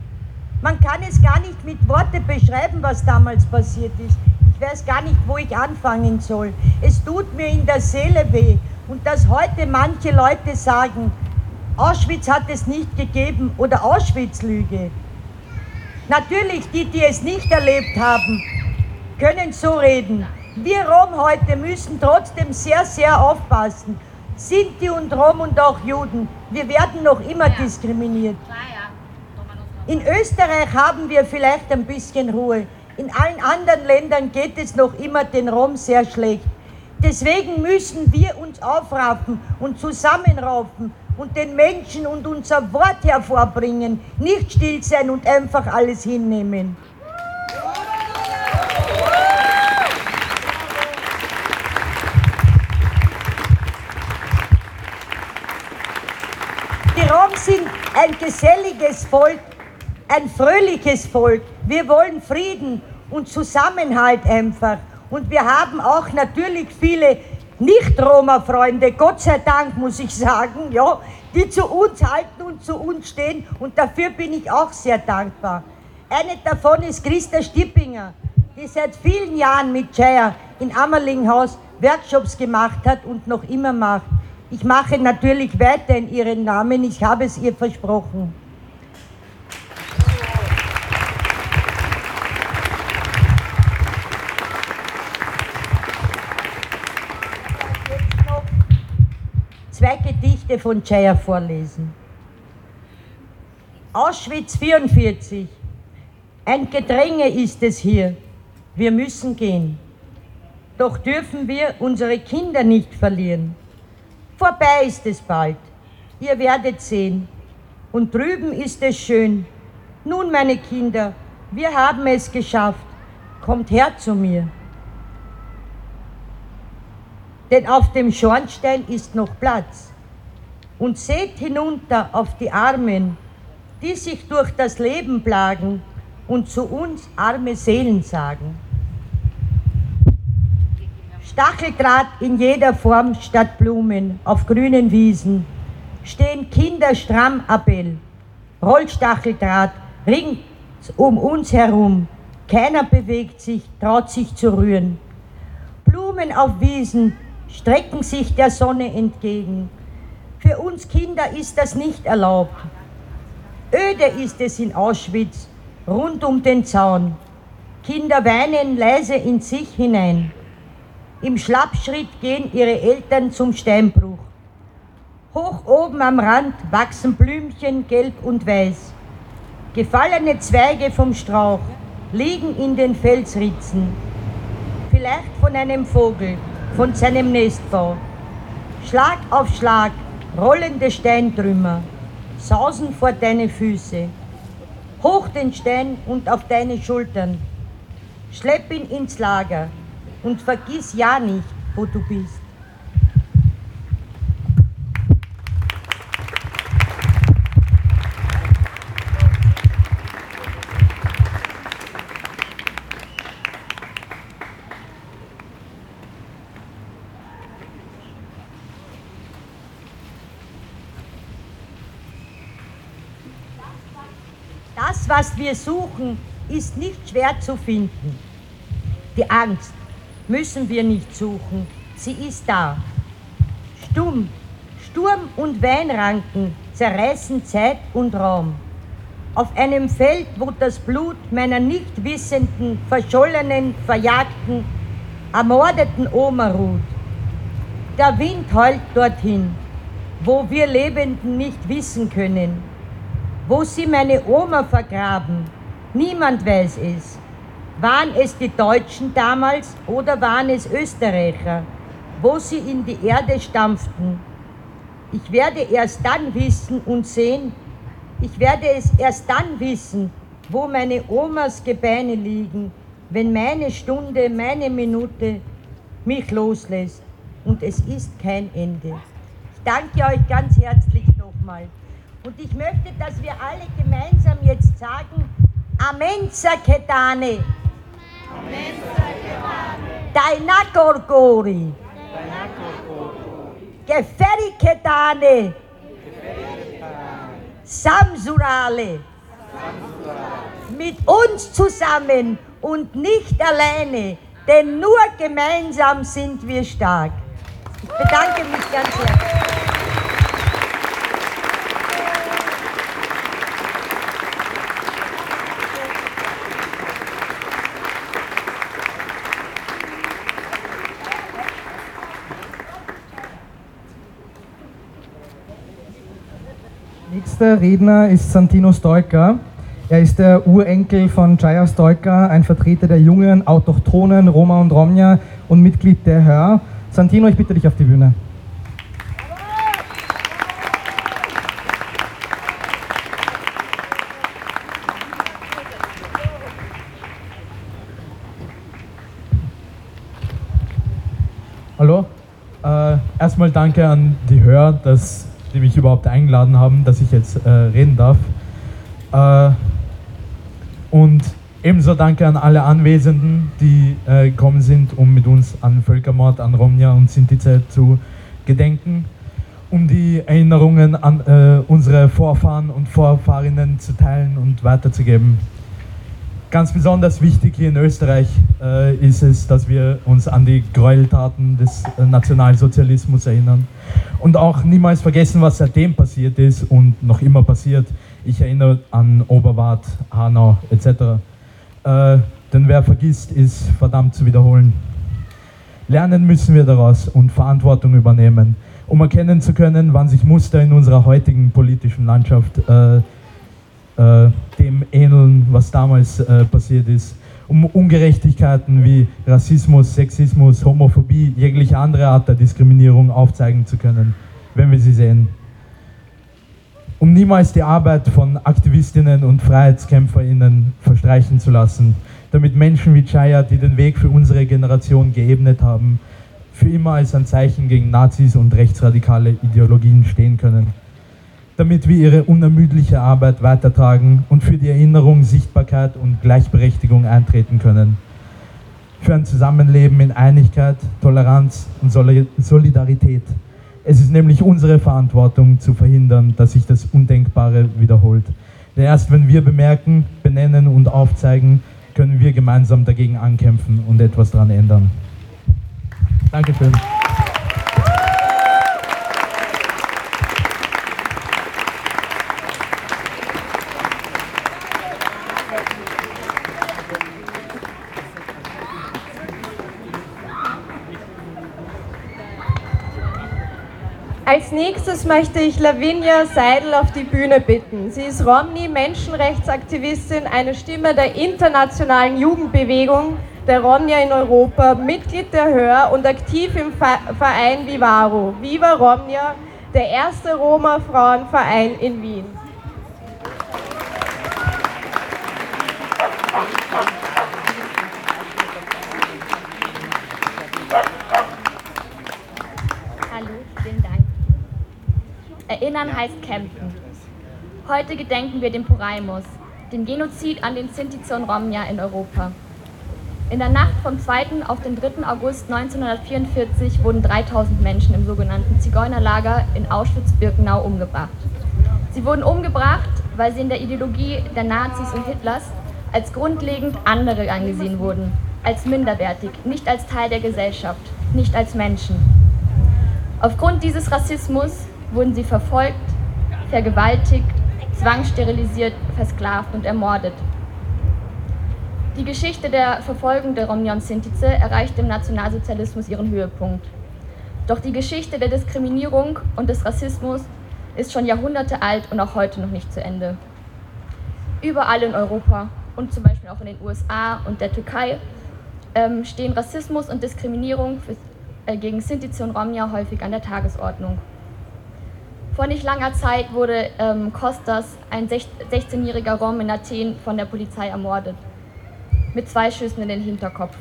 Man kann es gar nicht mit Worten beschreiben, was damals passiert ist. Ich weiß gar nicht, wo ich anfangen soll. Es tut mir in der Seele weh. Und dass heute manche Leute sagen, Auschwitz hat es nicht gegeben oder Auschwitz-Lüge. Natürlich, die, die es nicht erlebt haben, können so reden. Wir Rom heute müssen trotzdem sehr, sehr aufpassen. Sinti und Rom und auch Juden, wir werden noch immer diskriminiert. In Österreich haben wir vielleicht ein bisschen Ruhe. In allen anderen Ländern geht es noch immer den Rom sehr schlecht. Deswegen müssen wir uns aufraffen und zusammenraufen und den Menschen und unser Wort hervorbringen, nicht still sein und einfach alles hinnehmen. Die Rom sind ein geselliges Volk, ein fröhliches Volk. Wir wollen Frieden und Zusammenhalt einfach. Und wir haben auch natürlich viele nicht-Roma-Freunde, Gott sei Dank muss ich sagen, ja, die zu uns halten und zu uns stehen und dafür bin ich auch sehr dankbar. Eine davon ist Christa Stippinger, die seit vielen Jahren mit Jaya in Ammerlinghaus Workshops gemacht hat und noch immer macht. Ich mache natürlich weiter in ihren Namen, ich habe es ihr versprochen. Zwei Gedichte von Jaya vorlesen. Auschwitz 44. Ein Gedränge ist es hier. Wir müssen gehen. Doch dürfen wir unsere Kinder nicht verlieren. Vorbei ist es bald. Ihr werdet sehen. Und drüben ist es schön. Nun, meine Kinder, wir haben es geschafft. Kommt her zu mir denn auf dem Schornstein ist noch Platz. Und seht hinunter auf die Armen, die sich durch das Leben plagen und zu uns arme Seelen sagen. Stacheldraht in jeder Form statt Blumen auf grünen Wiesen, stehen Kinder stramm Appell, Rollstacheldraht rings um uns herum, keiner bewegt sich, traut sich zu rühren. Blumen auf Wiesen strecken sich der Sonne entgegen. Für uns Kinder ist das nicht erlaubt. Öde ist es in Auschwitz, rund um den Zaun. Kinder weinen leise in sich hinein. Im Schlappschritt gehen ihre Eltern zum Steinbruch. Hoch oben am Rand wachsen Blümchen gelb und weiß. Gefallene Zweige vom Strauch liegen in den Felsritzen. Vielleicht von einem Vogel, von seinem Nestbau. Schlag auf Schlag, rollende Steintrümmer, sausen vor deine Füße. Hoch den Stein und auf deine Schultern. Schlepp ihn ins Lager und vergiss ja nicht, wo du bist. Das, was wir suchen, ist nicht schwer zu finden. Die Angst müssen wir nicht suchen. sie ist da. Stumm, Sturm und Weinranken zerreißen Zeit und Raum. Auf einem Feld, wo das Blut meiner nicht wissenden, verschollenen, verjagten, ermordeten Oma ruht. Der Wind heult dorthin, wo wir Lebenden nicht wissen können. Wo sie meine Oma vergraben, niemand weiß es. Waren es die Deutschen damals oder waren es Österreicher, wo sie in die Erde stampften? Ich werde erst dann wissen und sehen, ich werde es erst dann wissen, wo meine Omas Gebeine liegen, wenn meine Stunde, meine Minute mich loslässt. Und es ist kein Ende. Ich danke euch ganz herzlich nochmal. Und ich möchte, dass wir alle gemeinsam jetzt sagen, Amen, Saketane. Dainakorgori. Geferiketane. Samsurale. Mit uns zusammen und nicht alleine, denn nur gemeinsam sind wir stark. Ich bedanke mich ganz herzlich. Nächster Redner ist Santino Stoica. Er ist der Urenkel von Jaya Stoica, ein Vertreter der jungen Autochtonen Roma und Romja und Mitglied der Hör. Santino, ich bitte dich auf die Bühne. Hallo, äh, erstmal danke an die Hör, dass die mich überhaupt eingeladen haben, dass ich jetzt äh, reden darf. Äh, und ebenso danke an alle Anwesenden, die äh, gekommen sind, um mit uns an Völkermord an Romja und Sintize zu gedenken, um die Erinnerungen an äh, unsere Vorfahren und Vorfahrinnen zu teilen und weiterzugeben. Ganz besonders wichtig hier in Österreich äh, ist es, dass wir uns an die Gräueltaten des äh, Nationalsozialismus erinnern und auch niemals vergessen, was seitdem passiert ist und noch immer passiert. Ich erinnere an Oberwart, Hanau etc. Äh, denn wer vergisst, ist verdammt zu wiederholen. Lernen müssen wir daraus und Verantwortung übernehmen, um erkennen zu können, wann sich Muster in unserer heutigen politischen Landschaft äh, äh, dem ähneln, was damals äh, passiert ist um Ungerechtigkeiten wie Rassismus, Sexismus, Homophobie, jegliche andere Art der Diskriminierung aufzeigen zu können, wenn wir sie sehen. Um niemals die Arbeit von Aktivistinnen und Freiheitskämpferinnen verstreichen zu lassen, damit Menschen wie Chaya, die den Weg für unsere Generation geebnet haben, für immer als ein Zeichen gegen Nazis und rechtsradikale Ideologien stehen können damit wir ihre unermüdliche Arbeit weitertragen und für die Erinnerung, Sichtbarkeit und Gleichberechtigung eintreten können. Für ein Zusammenleben in Einigkeit, Toleranz und Solidarität. Es ist nämlich unsere Verantwortung zu verhindern, dass sich das Undenkbare wiederholt. Denn erst wenn wir bemerken, benennen und aufzeigen, können wir gemeinsam dagegen ankämpfen und etwas daran ändern. Dankeschön. Als nächstes möchte ich Lavinia Seidel auf die Bühne bitten. Sie ist Romni, Menschenrechtsaktivistin, eine Stimme der internationalen Jugendbewegung der Romnia in Europa, Mitglied der Hör und aktiv im Verein Vivaro, Viva Romnia, der erste Roma-Frauenverein in Wien. Erinnern heißt kämpfen. Heute gedenken wir dem Poraimus, dem Genozid an den Sinti und Romja in Europa. In der Nacht vom 2. auf den 3. August 1944 wurden 3000 Menschen im sogenannten Zigeunerlager in Auschwitz-Birkenau umgebracht. Sie wurden umgebracht, weil sie in der Ideologie der Nazis und Hitlers als grundlegend andere angesehen wurden, als minderwertig, nicht als Teil der Gesellschaft. nicht als Menschen. Aufgrund dieses Rassismus wurden sie verfolgt, vergewaltigt, zwangssterilisiert, versklavt und ermordet. Die Geschichte der Verfolgung der Romja und Sintize erreichte im Nationalsozialismus ihren Höhepunkt. Doch die Geschichte der Diskriminierung und des Rassismus ist schon Jahrhunderte alt und auch heute noch nicht zu Ende. Überall in Europa und zum Beispiel auch in den USA und der Türkei ähm, stehen Rassismus und Diskriminierung für, äh, gegen Sintize und Romja häufig an der Tagesordnung. Vor nicht langer Zeit wurde ähm, Kostas, ein 16-jähriger Rom in Athen, von der Polizei ermordet, mit zwei Schüssen in den Hinterkopf.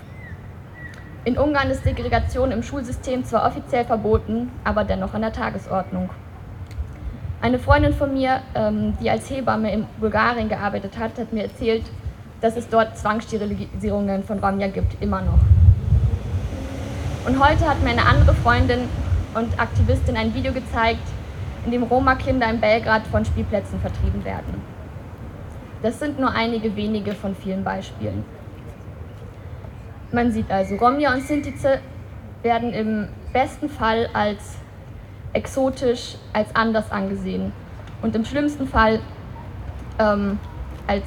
In Ungarn ist Segregation im Schulsystem zwar offiziell verboten, aber dennoch an der Tagesordnung. Eine Freundin von mir, ähm, die als Hebamme in Bulgarien gearbeitet hat, hat mir erzählt, dass es dort Zwangssterilisierungen von Romja gibt, immer noch. Und heute hat mir eine andere Freundin und Aktivistin ein Video gezeigt, in dem Roma-Kinder in Belgrad von Spielplätzen vertrieben werden. Das sind nur einige wenige von vielen Beispielen. Man sieht also, Romja und Sintize werden im besten Fall als exotisch als anders angesehen und im schlimmsten Fall ähm, als,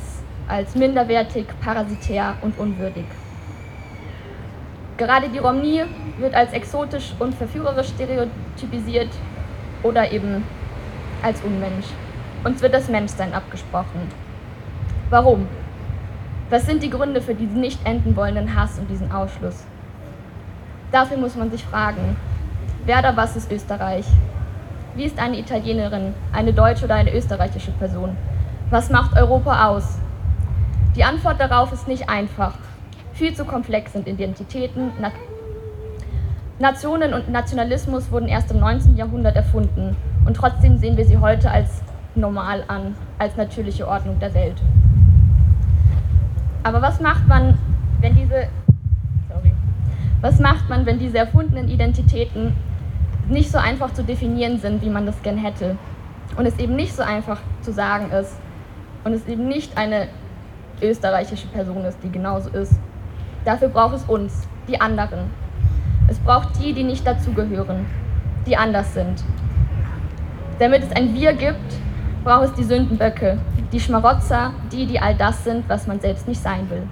als minderwertig, parasitär und unwürdig. Gerade die Romnie wird als exotisch und verführerisch stereotypisiert oder eben als Unmensch. Uns wird das Menschsein abgesprochen. Warum? Was sind die Gründe für diesen nicht enden wollenden Hass und diesen Ausschluss? Dafür muss man sich fragen, Wer oder was ist Österreich? Wie ist eine Italienerin, eine deutsche oder eine österreichische Person? Was macht Europa aus? Die Antwort darauf ist nicht einfach. Viel zu komplex sind Identitäten. Na Nationen und Nationalismus wurden erst im 19. Jahrhundert erfunden und trotzdem sehen wir sie heute als normal an, als natürliche Ordnung der Welt. Aber was macht man, wenn diese sorry, was macht man, wenn diese erfundenen Identitäten nicht so einfach zu definieren sind, wie man das gern hätte. Und es eben nicht so einfach zu sagen ist. Und es eben nicht eine österreichische Person ist, die genauso ist. Dafür braucht es uns, die anderen. Es braucht die, die nicht dazugehören, die anders sind. Damit es ein Wir gibt, braucht es die Sündenböcke, die Schmarotzer, die, die all das sind, was man selbst nicht sein will.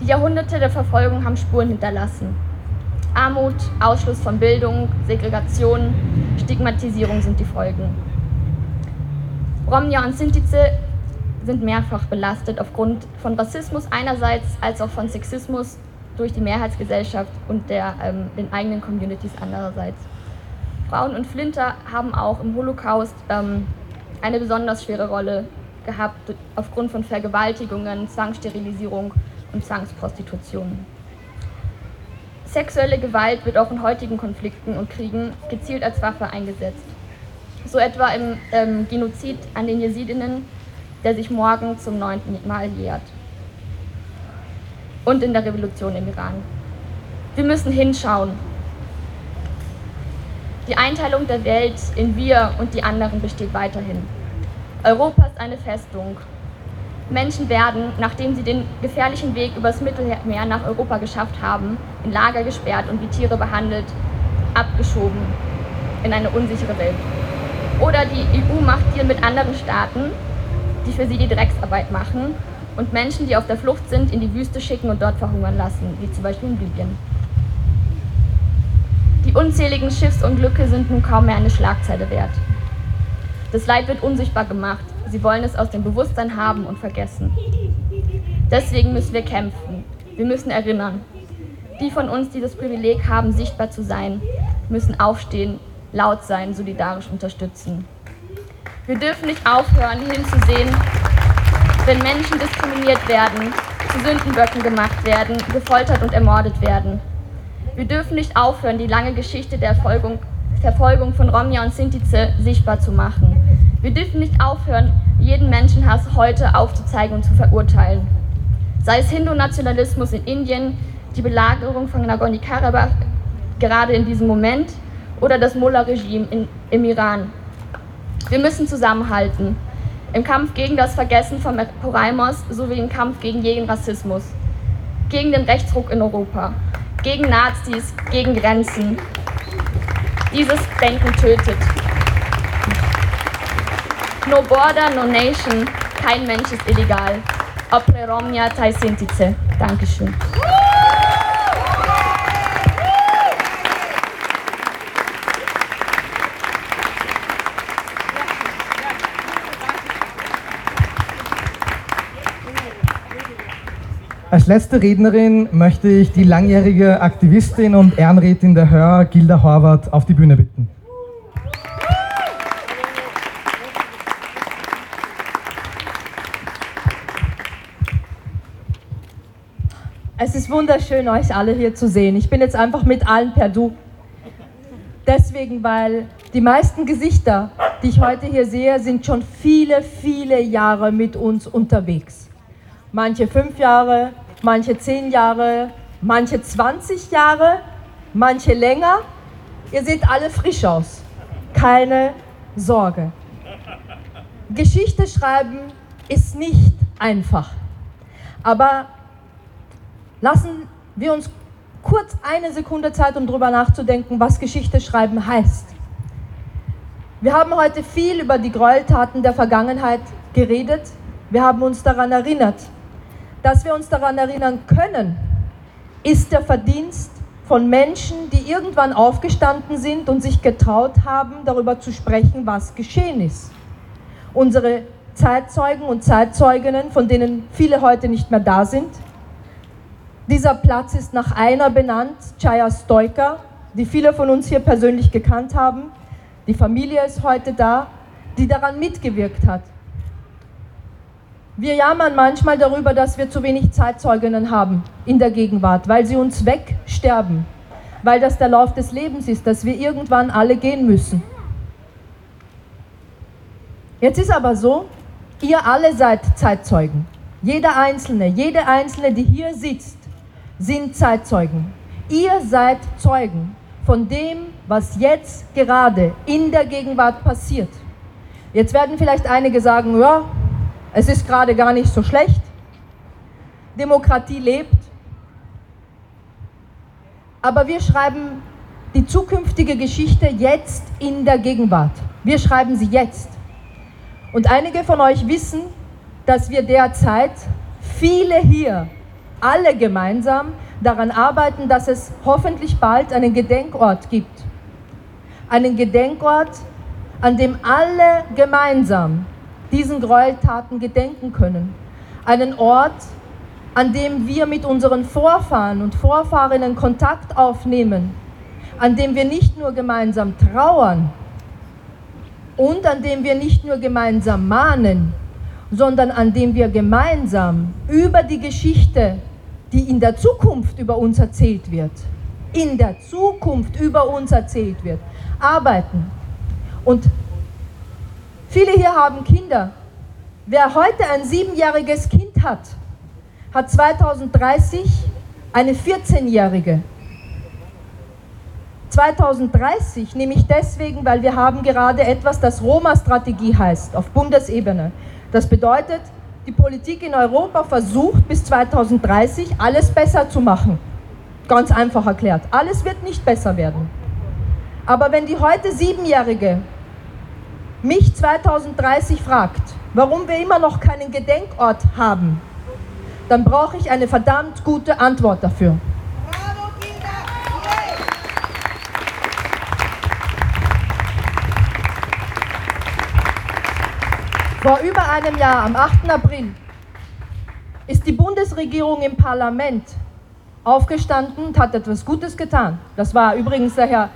Die Jahrhunderte der Verfolgung haben Spuren hinterlassen. Armut, Ausschluss von Bildung, Segregation, Stigmatisierung sind die Folgen. Romja und Sintize sind mehrfach belastet aufgrund von Rassismus einerseits als auch von Sexismus durch die Mehrheitsgesellschaft und der, ähm, den eigenen Communities andererseits. Frauen und Flinter haben auch im Holocaust ähm, eine besonders schwere Rolle gehabt aufgrund von Vergewaltigungen, Zwangssterilisierung und Zwangsprostitution. Sexuelle Gewalt wird auch in heutigen Konflikten und Kriegen gezielt als Waffe eingesetzt. So etwa im ähm, Genozid an den Jesidinnen, der sich morgen zum neunten Mal jährt. Und in der Revolution im Iran. Wir müssen hinschauen. Die Einteilung der Welt in wir und die anderen besteht weiterhin. Europa ist eine Festung Menschen werden, nachdem sie den gefährlichen Weg übers Mittelmeer nach Europa geschafft haben, in Lager gesperrt und wie Tiere behandelt, abgeschoben in eine unsichere Welt. Oder die EU macht Deal mit anderen Staaten, die für sie die Drecksarbeit machen und Menschen, die auf der Flucht sind, in die Wüste schicken und dort verhungern lassen, wie zum Beispiel in Libyen. Die unzähligen Schiffsunglücke sind nun kaum mehr eine Schlagzeile wert. Das Leid wird unsichtbar gemacht, Sie wollen es aus dem Bewusstsein haben und vergessen. Deswegen müssen wir kämpfen. Wir müssen erinnern. Die von uns, die das Privileg haben, sichtbar zu sein, müssen aufstehen, laut sein, solidarisch unterstützen. Wir dürfen nicht aufhören, hinzusehen, wenn Menschen diskriminiert werden, zu Sündenböcken gemacht werden, gefoltert und ermordet werden. Wir dürfen nicht aufhören, die lange Geschichte der Verfolgung, Verfolgung von Romja und Sintize sichtbar zu machen. Wir dürfen nicht aufhören, jeden Menschenhass heute aufzuzeigen und zu verurteilen. Sei es Hindu-Nationalismus in Indien, die Belagerung von Nagorno-Karabach gerade in diesem Moment oder das Mullah-Regime im Iran. Wir müssen zusammenhalten. Im Kampf gegen das Vergessen von Poraimos sowie im Kampf gegen jeden Rassismus. Gegen den Rechtsruck in Europa. gegen Nazis, gegen Grenzen. Dieses Denken tötet. No border, no nation, kein Mensch ist illegal. Opre Romnia tai Sintice. Dankeschön. Als letzte Rednerin möchte ich die langjährige Aktivistin und Ehrenrätin der Hör, Gilda Horvath, auf die Bühne bitten. Es ist wunderschön, euch alle hier zu sehen. Ich bin jetzt einfach mit allen per Du. Deswegen, weil die meisten Gesichter, die ich heute hier sehe, sind schon viele, viele Jahre mit uns unterwegs. Manche fünf Jahre, manche zehn Jahre, manche 20 Jahre, manche länger. Ihr seht alle frisch aus. Keine Sorge. Geschichte schreiben ist nicht einfach. Aber lassen wir uns kurz eine Sekunde Zeit, um darüber nachzudenken, was Geschichte schreiben heißt. Wir haben heute viel über die Gräueltaten der Vergangenheit geredet. Wir haben uns daran erinnert. Dass wir uns daran erinnern können, ist der Verdienst von Menschen, die irgendwann aufgestanden sind und sich getraut haben, darüber zu sprechen, was geschehen ist. Unsere Zeitzeugen und Zeitzeuginnen, von denen viele heute nicht mehr da sind, dieser Platz ist nach einer benannt, Chaya Stoika, die viele von uns hier persönlich gekannt haben. Die Familie ist heute da, die daran mitgewirkt hat. Wir jammern manchmal darüber, dass wir zu wenig Zeitzeuginnen haben in der Gegenwart, weil sie uns wegsterben, weil das der Lauf des Lebens ist, dass wir irgendwann alle gehen müssen. Jetzt ist aber so, ihr alle seid Zeitzeugen. Jeder Einzelne, jede Einzelne, die hier sitzt, sind Zeitzeugen. Ihr seid Zeugen von dem, was jetzt gerade in der Gegenwart passiert. Jetzt werden vielleicht einige sagen, ja, es ist gerade gar nicht so schlecht. Demokratie lebt. Aber wir schreiben die zukünftige Geschichte jetzt in der Gegenwart. Wir schreiben sie jetzt. Und einige von euch wissen, dass wir derzeit viele hier alle gemeinsam daran arbeiten, dass es hoffentlich bald einen Gedenkort gibt. Einen Gedenkort, an dem alle gemeinsam diesen Gräueltaten gedenken können. Einen Ort, an dem wir mit unseren Vorfahren und Vorfahrinnen Kontakt aufnehmen, an dem wir nicht nur gemeinsam trauern und an dem wir nicht nur gemeinsam mahnen, sondern an dem wir gemeinsam über die Geschichte die in der Zukunft über uns erzählt wird, in der Zukunft über uns erzählt wird, arbeiten. Und viele hier haben Kinder. Wer heute ein siebenjähriges Kind hat, hat 2030 eine 14-jährige. 2030 nehme ich deswegen, weil wir haben gerade etwas, das Roma-Strategie heißt, auf Bundesebene. Das bedeutet, die Politik in Europa versucht bis 2030 alles besser zu machen. Ganz einfach erklärt. Alles wird nicht besser werden. Aber wenn die heute Siebenjährige mich 2030 fragt, warum wir immer noch keinen Gedenkort haben, dann brauche ich eine verdammt gute Antwort dafür. Vor über einem Jahr, am 8. April, ist die Bundesregierung im Parlament aufgestanden und hat etwas Gutes getan. Das war übrigens der Herr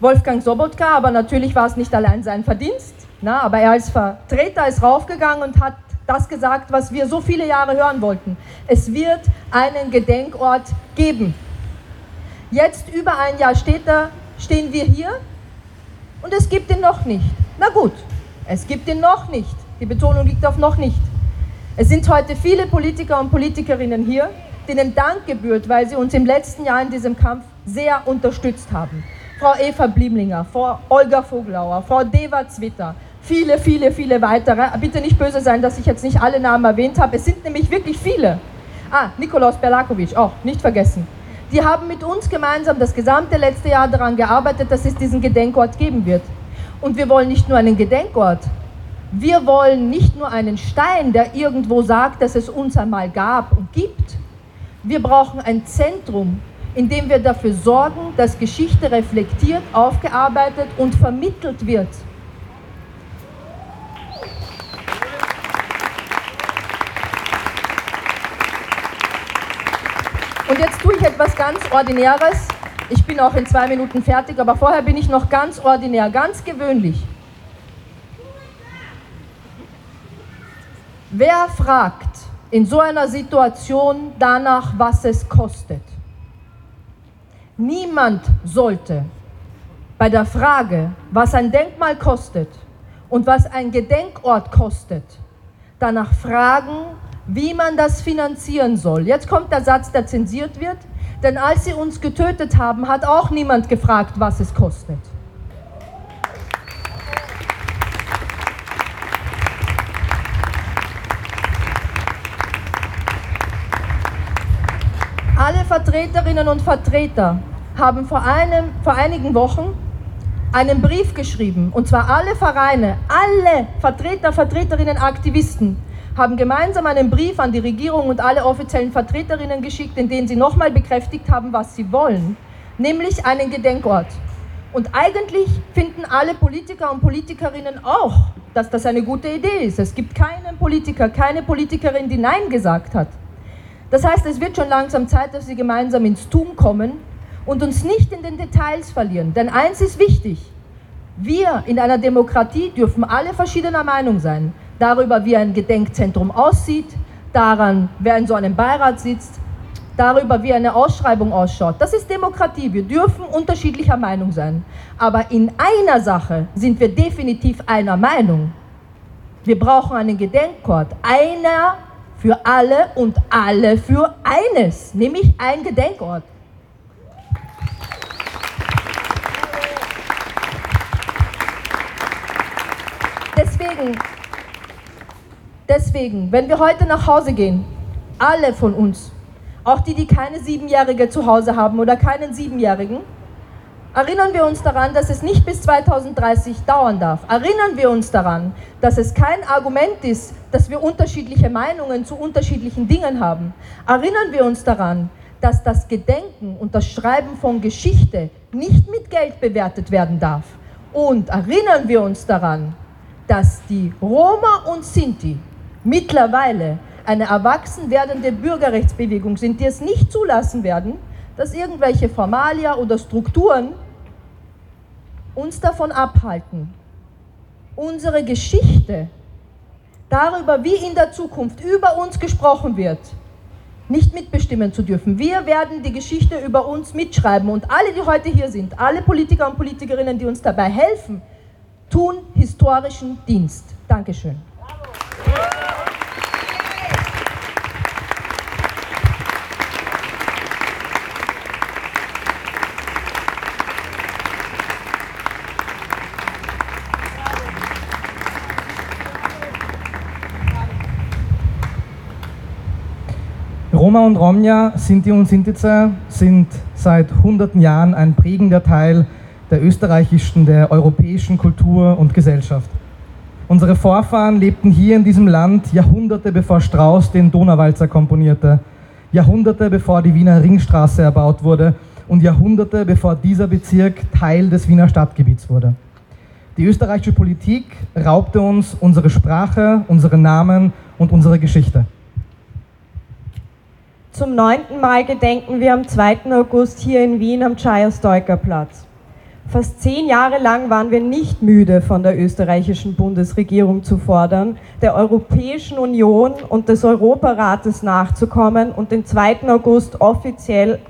Wolfgang Sobotka, aber natürlich war es nicht allein sein Verdienst. Na, aber er als Vertreter ist raufgegangen und hat das gesagt, was wir so viele Jahre hören wollten. Es wird einen Gedenkort geben. Jetzt, über ein Jahr später, stehen wir hier und es gibt ihn noch nicht. Na gut, es gibt ihn noch nicht. Die Betonung liegt auf noch nicht. Es sind heute viele Politiker und Politikerinnen hier, denen Dank gebührt, weil sie uns im letzten Jahr in diesem Kampf sehr unterstützt haben. Frau Eva Blimlinger, Frau Olga Voglauer, Frau Deva Zwitter, viele, viele, viele weitere. Bitte nicht böse sein, dass ich jetzt nicht alle Namen erwähnt habe. Es sind nämlich wirklich viele. Ah, Nikolaus Berlakovic, auch nicht vergessen. Die haben mit uns gemeinsam das gesamte letzte Jahr daran gearbeitet, dass es diesen Gedenkort geben wird. Und wir wollen nicht nur einen Gedenkort, wir wollen nicht nur einen Stein, der irgendwo sagt, dass es uns einmal gab und gibt. Wir brauchen ein Zentrum, in dem wir dafür sorgen, dass Geschichte reflektiert, aufgearbeitet und vermittelt wird. Und jetzt tue ich etwas ganz Ordinäres. Ich bin auch in zwei Minuten fertig, aber vorher bin ich noch ganz ordinär, ganz gewöhnlich. Wer fragt in so einer Situation danach, was es kostet? Niemand sollte bei der Frage, was ein Denkmal kostet und was ein Gedenkort kostet, danach fragen, wie man das finanzieren soll. Jetzt kommt der Satz, der zensiert wird, denn als sie uns getötet haben, hat auch niemand gefragt, was es kostet. Alle Vertreterinnen und Vertreter haben vor, einem, vor einigen Wochen einen Brief geschrieben, und zwar alle Vereine, alle Vertreter, Vertreterinnen, Aktivisten, haben gemeinsam einen Brief an die Regierung und alle offiziellen Vertreterinnen geschickt, in dem sie nochmal bekräftigt haben, was sie wollen, nämlich einen Gedenkort. Und eigentlich finden alle Politiker und Politikerinnen auch, dass das eine gute Idee ist. Es gibt keinen Politiker, keine Politikerin, die Nein gesagt hat. Das heißt, es wird schon langsam Zeit, dass wir gemeinsam ins Tun kommen und uns nicht in den Details verlieren. Denn eins ist wichtig, wir in einer Demokratie dürfen alle verschiedener Meinung sein darüber, wie ein Gedenkzentrum aussieht, daran, wer in so einem Beirat sitzt, darüber, wie eine Ausschreibung ausschaut. Das ist Demokratie. Wir dürfen unterschiedlicher Meinung sein. Aber in einer Sache sind wir definitiv einer Meinung. Wir brauchen einen Gedenkort. Einer für alle und alle für eines, nämlich ein Gedenkort. Deswegen Deswegen, wenn wir heute nach Hause gehen, alle von uns, auch die, die keine Siebenjährige zu Hause haben oder keinen Siebenjährigen, erinnern wir uns daran, dass es nicht bis 2030 dauern darf. Erinnern wir uns daran, dass es kein Argument ist, dass wir unterschiedliche Meinungen zu unterschiedlichen Dingen haben. Erinnern wir uns daran, dass das Gedenken und das Schreiben von Geschichte nicht mit Geld bewertet werden darf. Und erinnern wir uns daran, dass die Roma und Sinti mittlerweile eine erwachsen werdende Bürgerrechtsbewegung sind, die es nicht zulassen werden, dass irgendwelche Formalia oder Strukturen uns davon abhalten, unsere Geschichte darüber, wie in der Zukunft über uns gesprochen wird, nicht mitbestimmen zu dürfen. Wir werden die Geschichte über uns mitschreiben und alle, die heute hier sind, alle Politiker und Politikerinnen, die uns dabei helfen, tun historischen Dienst. Dankeschön. Roma und Romja, Sinti und Sintize sind seit hunderten Jahren ein prägender Teil der österreichischen, der europäischen Kultur und Gesellschaft. Unsere Vorfahren lebten hier in diesem Land Jahrhunderte bevor Strauß den Donauwalzer komponierte, Jahrhunderte bevor die Wiener Ringstraße erbaut wurde und Jahrhunderte bevor dieser Bezirk Teil des Wiener Stadtgebiets wurde. Die österreichische Politik raubte uns unsere Sprache, unsere Namen und unsere Geschichte. Zum neunten Mal gedenken wir am 2. August hier in Wien am Czajos-Stoiker-Platz. Fast zehn Jahre lang waren wir nicht müde, von der österreichischen Bundesregierung zu fordern, der Europäischen Union und des Europarates nachzukommen und den 2. August offiziell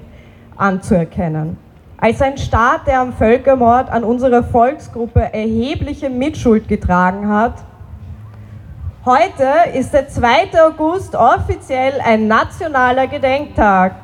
anzuerkennen. Als ein Staat, der am Völkermord an unserer Volksgruppe erhebliche Mitschuld getragen hat, Heute ist der 2. August offiziell ein nationaler Gedenktag.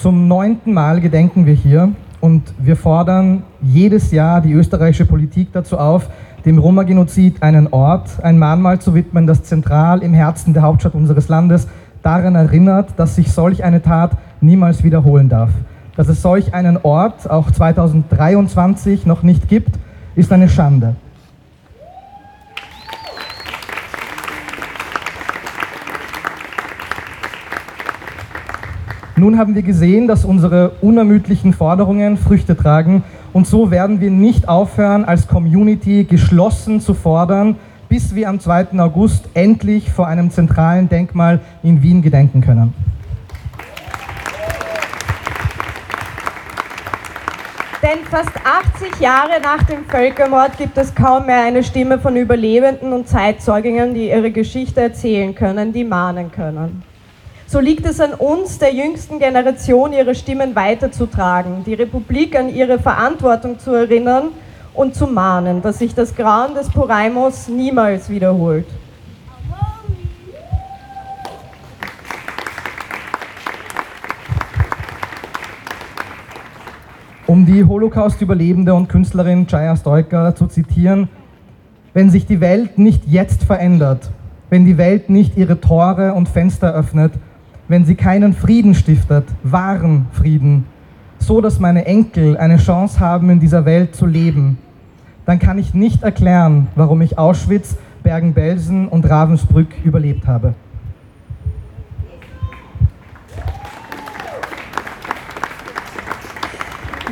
Zum neunten Mal gedenken wir hier Und wir fordern jedes Jahr die österreichische Politik dazu auf, dem Roma-Genozid einen Ort, ein Mahnmal zu widmen, das zentral im Herzen der Hauptstadt unseres Landes daran erinnert, dass sich solch eine Tat niemals wiederholen darf. Dass es solch einen Ort auch 2023 noch nicht gibt, ist eine Schande. Nun haben wir gesehen, dass unsere unermüdlichen Forderungen Früchte tragen und so werden wir nicht aufhören, als Community geschlossen zu fordern, bis wir am 2. August endlich vor einem zentralen Denkmal in Wien gedenken können. Denn fast 80 Jahre nach dem Völkermord gibt es kaum mehr eine Stimme von Überlebenden und Zeitzeuginnen, die ihre Geschichte erzählen können, die mahnen können. So liegt es an uns, der jüngsten Generation, ihre Stimmen weiterzutragen, die Republik an ihre Verantwortung zu erinnern und zu mahnen, dass sich das Grauen des Poraimos niemals wiederholt. Um die Holocaust-Überlebende und Künstlerin Chaya Stoiker zu zitieren, wenn sich die Welt nicht jetzt verändert, wenn die Welt nicht ihre Tore und Fenster öffnet, wenn sie keinen Frieden stiftet, wahren Frieden, so dass meine Enkel eine Chance haben, in dieser Welt zu leben, dann kann ich nicht erklären, warum ich Auschwitz, Bergen-Belsen und Ravensbrück überlebt habe.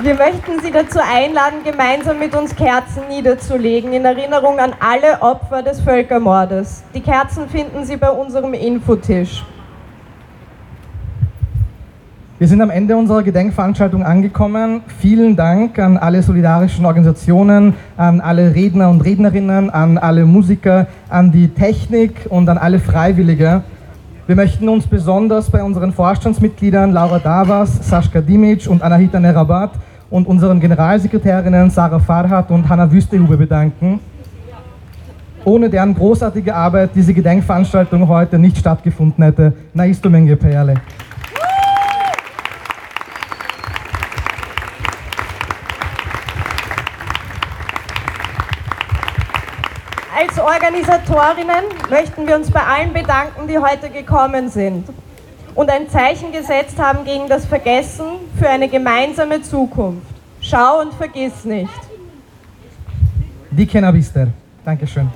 Wir möchten Sie dazu einladen, gemeinsam mit uns Kerzen niederzulegen in Erinnerung an alle Opfer des Völkermordes. Die Kerzen finden Sie bei unserem Infotisch. Wir sind am Ende unserer Gedenkveranstaltung angekommen. Vielen Dank an alle solidarischen Organisationen, an alle Redner und Rednerinnen, an alle Musiker, an die Technik und an alle Freiwillige. Wir möchten uns besonders bei unseren Vorstandsmitgliedern Laura Davas, Sascha Dimic und Anahita Nerabat und unseren Generalsekretärinnen Sarah Farhat und Hanna Wüstehube bedanken, ohne deren großartige Arbeit diese Gedenkveranstaltung heute nicht stattgefunden hätte. Naistu Menge Perle. Als Organisatorinnen möchten wir uns bei allen bedanken, die heute gekommen sind und ein Zeichen gesetzt haben gegen das Vergessen für eine gemeinsame Zukunft. Schau und vergiss nicht. Die Kennabister. Dankeschön.